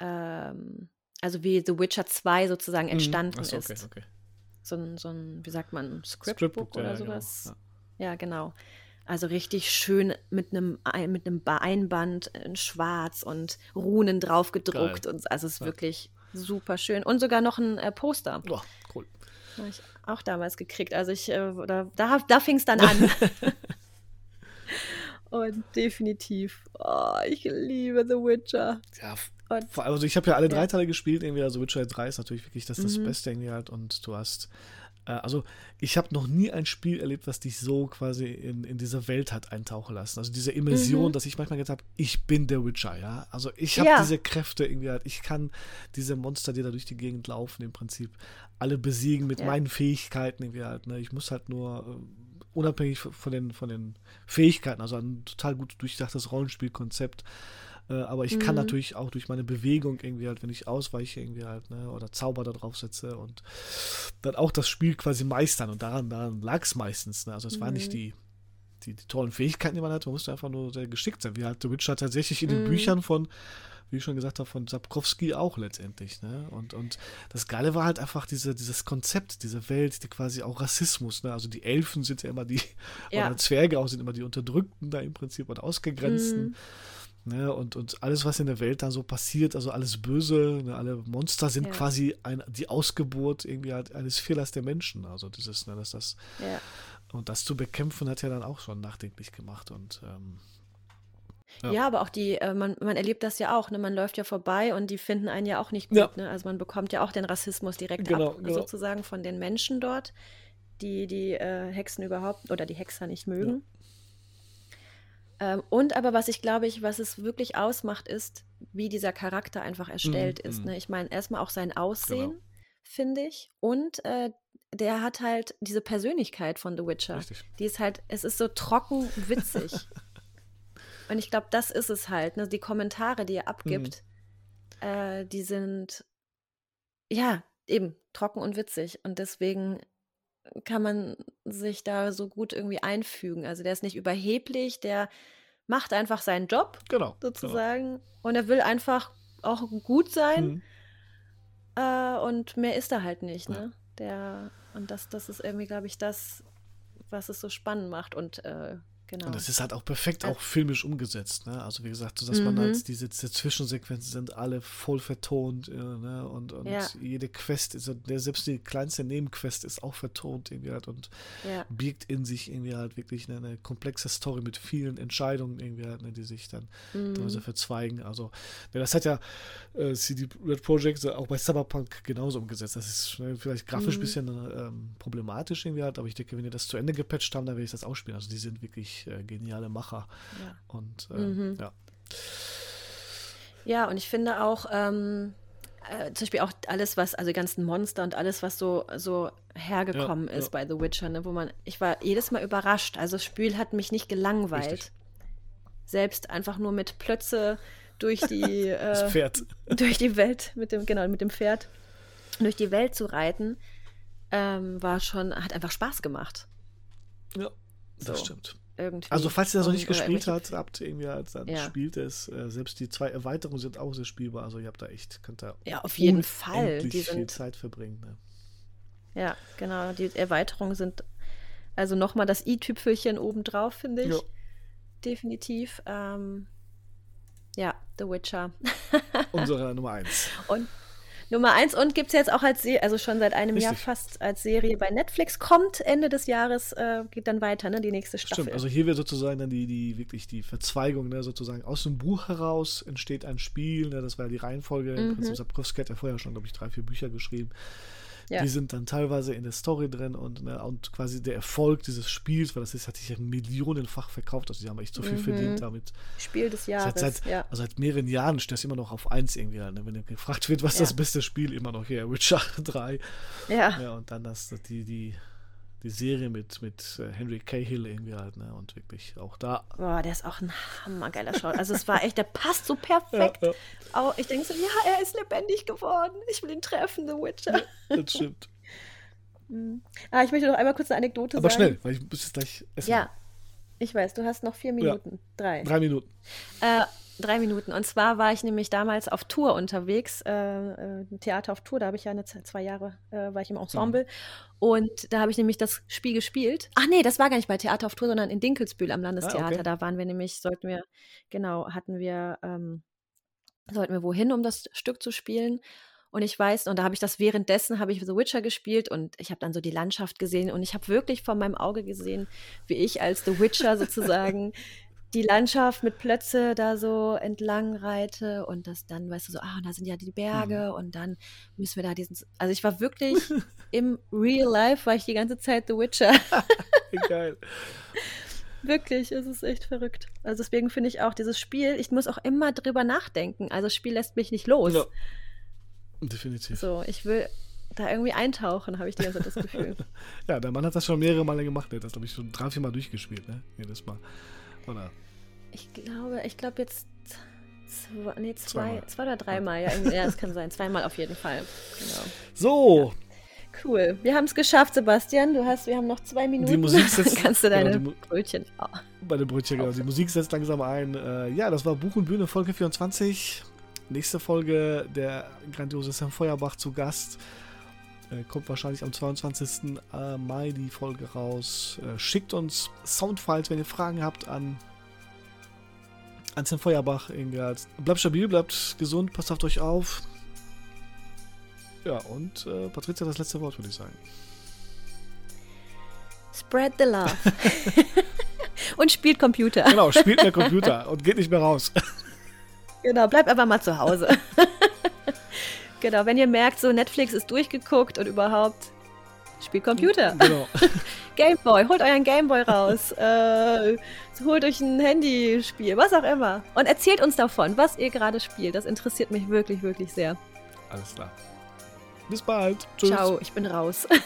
ähm, also wie The Witcher 2 sozusagen mhm. entstanden mhm. so, okay, ist. Okay so ein, so ein wie sagt man, Scriptbook, Scriptbook oder ja, genau, sowas. Genau. Ja. ja. genau. Also richtig schön mit einem mit einem Einband in Schwarz und Runen drauf gedruckt Geil. und also es ist ja. wirklich super schön und sogar noch ein äh, Poster. Oh, cool. Habe ich auch damals gekriegt. Also ich äh, da da, da fing es dann an. und definitiv, oh, ich liebe The Witcher. Ja, und, also ich habe ja alle drei ja. Teile gespielt, irgendwie, also Witcher 3 ist natürlich wirklich das, das mhm. Beste irgendwie halt und du hast, äh, also ich habe noch nie ein Spiel erlebt, was dich so quasi in, in diese Welt hat eintauchen lassen. Also diese Immersion, mhm. dass ich manchmal gedacht habe, ich bin der Witcher, ja. Also ich habe ja. diese Kräfte irgendwie halt, ich kann diese Monster, die da durch die Gegend laufen, im Prinzip alle besiegen mit ja. meinen Fähigkeiten irgendwie halt. Ne? Ich muss halt nur äh, unabhängig von den, von den Fähigkeiten, also ein total gut durchdachtes Rollenspielkonzept, äh, aber ich mhm. kann natürlich auch durch meine Bewegung irgendwie halt, wenn ich ausweiche irgendwie halt, ne, oder Zauber da drauf setze und dann auch das Spiel quasi meistern. Und daran, daran lag es meistens. Ne? Also es mhm. waren nicht die, die, die, tollen Fähigkeiten, die man hatte, man musste einfach nur sehr geschickt sein. Wie halt The Witcher tatsächlich in den mhm. Büchern von wie ich schon gesagt habe, von Sapkowski auch letztendlich. Ne? Und, und das Geile war halt einfach diese, dieses Konzept, diese Welt, die quasi auch Rassismus, ne? Also die Elfen sind ja immer die, ja. oder Zwerge auch sind immer die Unterdrückten da im Prinzip und Ausgegrenzten. Mhm. Ne, und, und alles, was in der Welt da so passiert, also alles Böse, ne, alle Monster sind ja. quasi ein, die Ausgeburt irgendwie halt eines Fehlers der Menschen. Also dieses, ne, dass das ja. und das zu bekämpfen hat ja dann auch schon nachdenklich gemacht und ähm, ja. ja. aber auch die, äh, man, man erlebt das ja auch, ne? Man läuft ja vorbei und die finden einen ja auch nicht gut. Ja. Ne? Also man bekommt ja auch den Rassismus direkt genau, ab, genau. sozusagen von den Menschen dort, die die äh, Hexen überhaupt oder die Hexer nicht mögen. Ähm, und aber was ich glaube ich, was es wirklich ausmacht, ist, wie dieser Charakter einfach erstellt mm, ist. Mm. Ne? Ich meine, erstmal auch sein Aussehen, genau. finde ich. Und äh, der hat halt diese Persönlichkeit von The Witcher. Richtig. Die ist halt, es ist so trocken witzig. und ich glaube, das ist es halt. Ne? Die Kommentare, die er abgibt, mm. äh, die sind, ja, eben trocken und witzig. Und deswegen kann man sich da so gut irgendwie einfügen. Also der ist nicht überheblich, der macht einfach seinen Job, genau, sozusagen. Genau. Und er will einfach auch gut sein. Mhm. Äh, und mehr ist er halt nicht, ne? Ja. Der, und das, das ist irgendwie, glaube ich, das, was es so spannend macht. Und äh, Genau. Und das ist halt auch perfekt auch filmisch umgesetzt, ne? Also wie gesagt, so dass mhm. man halt diese, diese, Zwischensequenzen sind alle voll vertont, ne? Und, und ja. jede Quest ist, der, selbst die kleinste Nebenquest ist auch vertont irgendwie halt und ja. biegt in sich irgendwie halt wirklich eine, eine, komplexe Story mit vielen Entscheidungen irgendwie halt, ne, die sich dann mhm. so verzweigen. Also, ne, das hat ja äh, CD Red Project auch bei Cyberpunk genauso umgesetzt. Das ist ne, vielleicht grafisch ein mhm. bisschen ähm, problematisch irgendwie halt, aber ich denke, wenn ihr das zu Ende gepatcht haben, dann werde ich das ausspielen. Also die sind wirklich äh, geniale Macher. Ja. Und äh, mhm. ja. Ja, und ich finde auch, ähm, äh, zum Beispiel auch alles, was, also die ganzen Monster und alles, was so, so hergekommen ja, ist ja. bei The Witcher, ne, wo man, ich war jedes Mal überrascht. Also das Spiel hat mich nicht gelangweilt. Richtig. Selbst einfach nur mit Plötze durch die äh, Pferd. durch die Welt mit dem genau mit dem Pferd durch die Welt zu reiten ähm, war schon hat einfach Spaß gemacht ja das so. stimmt irgendwie. Also falls ihr das noch nicht gespielt habt, habt irgendwie halt, dann ja. spielt es. Äh, selbst die zwei Erweiterungen sind auch sehr spielbar. Also ihr habt da echt, könnt da ja, auf jeden Fall. Die sind, viel Zeit verbringen. Ne? Ja, genau. Die Erweiterungen sind also nochmal das i-Tüpfelchen obendrauf, finde ich. Ja. Definitiv. Ähm, ja, The Witcher. Unsere Nummer eins. Und Nummer eins und gibt es jetzt auch als Serie, also schon seit einem Richtig. Jahr fast als Serie bei Netflix, kommt Ende des Jahres, äh, geht dann weiter, ne, die nächste Staffel. Stimmt, also hier wird sozusagen dann die, die wirklich die Verzweigung, ne, sozusagen aus dem Buch heraus entsteht ein Spiel, ne, das war ja die Reihenfolge, mhm. Sapkowski hat ja vorher schon, glaube ich, drei, vier Bücher geschrieben. Ja. Die sind dann teilweise in der Story drin und, ne, und quasi der Erfolg dieses Spiels, weil das ist, hat sich ja millionenfach verkauft, also die haben echt so viel mhm. verdient damit. Spiel des Jahres. Seit, seit, ja. also seit mehreren Jahren steht das immer noch auf 1 irgendwie. Ne? Wenn gefragt wird, was ja. das beste Spiel immer noch hier, Witcher 3. Ja. ja. Und dann das, die, die, die Serie mit, mit äh, Henry Cahill irgendwie halt, ne? Und wirklich auch da. Boah, der ist auch ein hammergeiler Schauspieler. Also es war echt, der passt so perfekt. Ja, ja. Auch, ich denke so, ja, er ist lebendig geworden. Ich will ihn treffen, The Witcher. Ja, das stimmt. Mhm. ah, ich möchte noch einmal kurz eine Anekdote Aber sagen. Aber schnell, weil ich muss jetzt gleich essen. Ja, ich weiß, du hast noch vier Minuten. Drei. Drei Minuten. Äh, drei Minuten. Und zwar war ich nämlich damals auf Tour unterwegs, äh, äh Theater auf Tour, da habe ich ja eine, zwei Jahre, äh, war ich im Ensemble. Mhm. Und da habe ich nämlich das Spiel gespielt. Ach nee, das war gar nicht bei Theater auf Tour, sondern in Dinkelsbühl am Landestheater. Ah, okay. Da waren wir nämlich, sollten wir, genau, hatten wir, ähm, sollten wir wohin, um das Stück zu spielen. Und ich weiß, und da habe ich das währenddessen, habe ich The Witcher gespielt und ich habe dann so die Landschaft gesehen und ich habe wirklich vor meinem Auge gesehen, wie ich als The Witcher sozusagen die Landschaft mit Plötze da so entlang reite und das dann, weißt du, so, ah, und da sind ja die Berge mhm. und dann müssen wir da diesen, also ich war wirklich im Real Life, war ich die ganze Zeit The Witcher. Geil. Wirklich, es ist echt verrückt. Also deswegen finde ich auch dieses Spiel, ich muss auch immer drüber nachdenken. Also das Spiel lässt mich nicht los. Ja. Definitiv. So, ich will da irgendwie eintauchen, habe ich die ganze Zeit das Gefühl. ja, der Mann hat das schon mehrere Male gemacht. Der hat das, glaube ich, schon drei, vier Mal durchgespielt, ne? Jedes Mal. Oder? Ich glaube, ich glaube jetzt zwei, nee, zwei, zwei oder dreimal. Ja, ja, das kann sein. Zweimal auf jeden Fall. Genau. So. Ja. Cool. Wir haben es geschafft, Sebastian. Du hast, wir haben noch zwei Minuten. Die Musik setzt, kannst du deine genau, Brötchen. Oh. Bei den Brötchen, genau. Die Musik setzt langsam ein. Äh, ja, das war Buch und Bühne Folge 24. Nächste Folge der grandiose Sam Feuerbach zu Gast. Äh, kommt wahrscheinlich am 22. Äh, Mai die Folge raus. Äh, schickt uns Soundfiles, wenn ihr Fragen habt an an Sam Feuerbach. Bleibt stabil, bleibt gesund, passt auf euch auf. Ja, und äh, Patricia, das letzte Wort, würde ich sagen. Spread the love. und spielt Computer. Genau, spielt mehr Computer und geht nicht mehr raus. Genau, bleibt einfach mal zu Hause. genau, wenn ihr merkt, so Netflix ist durchgeguckt und überhaupt, spielt Computer. Genau. Gameboy, holt euren Gameboy raus. äh, holt euch ein Handyspiel, was auch immer. Und erzählt uns davon, was ihr gerade spielt. Das interessiert mich wirklich, wirklich sehr. Alles klar. Bis bald. Tschüss. Ciao, ich bin raus.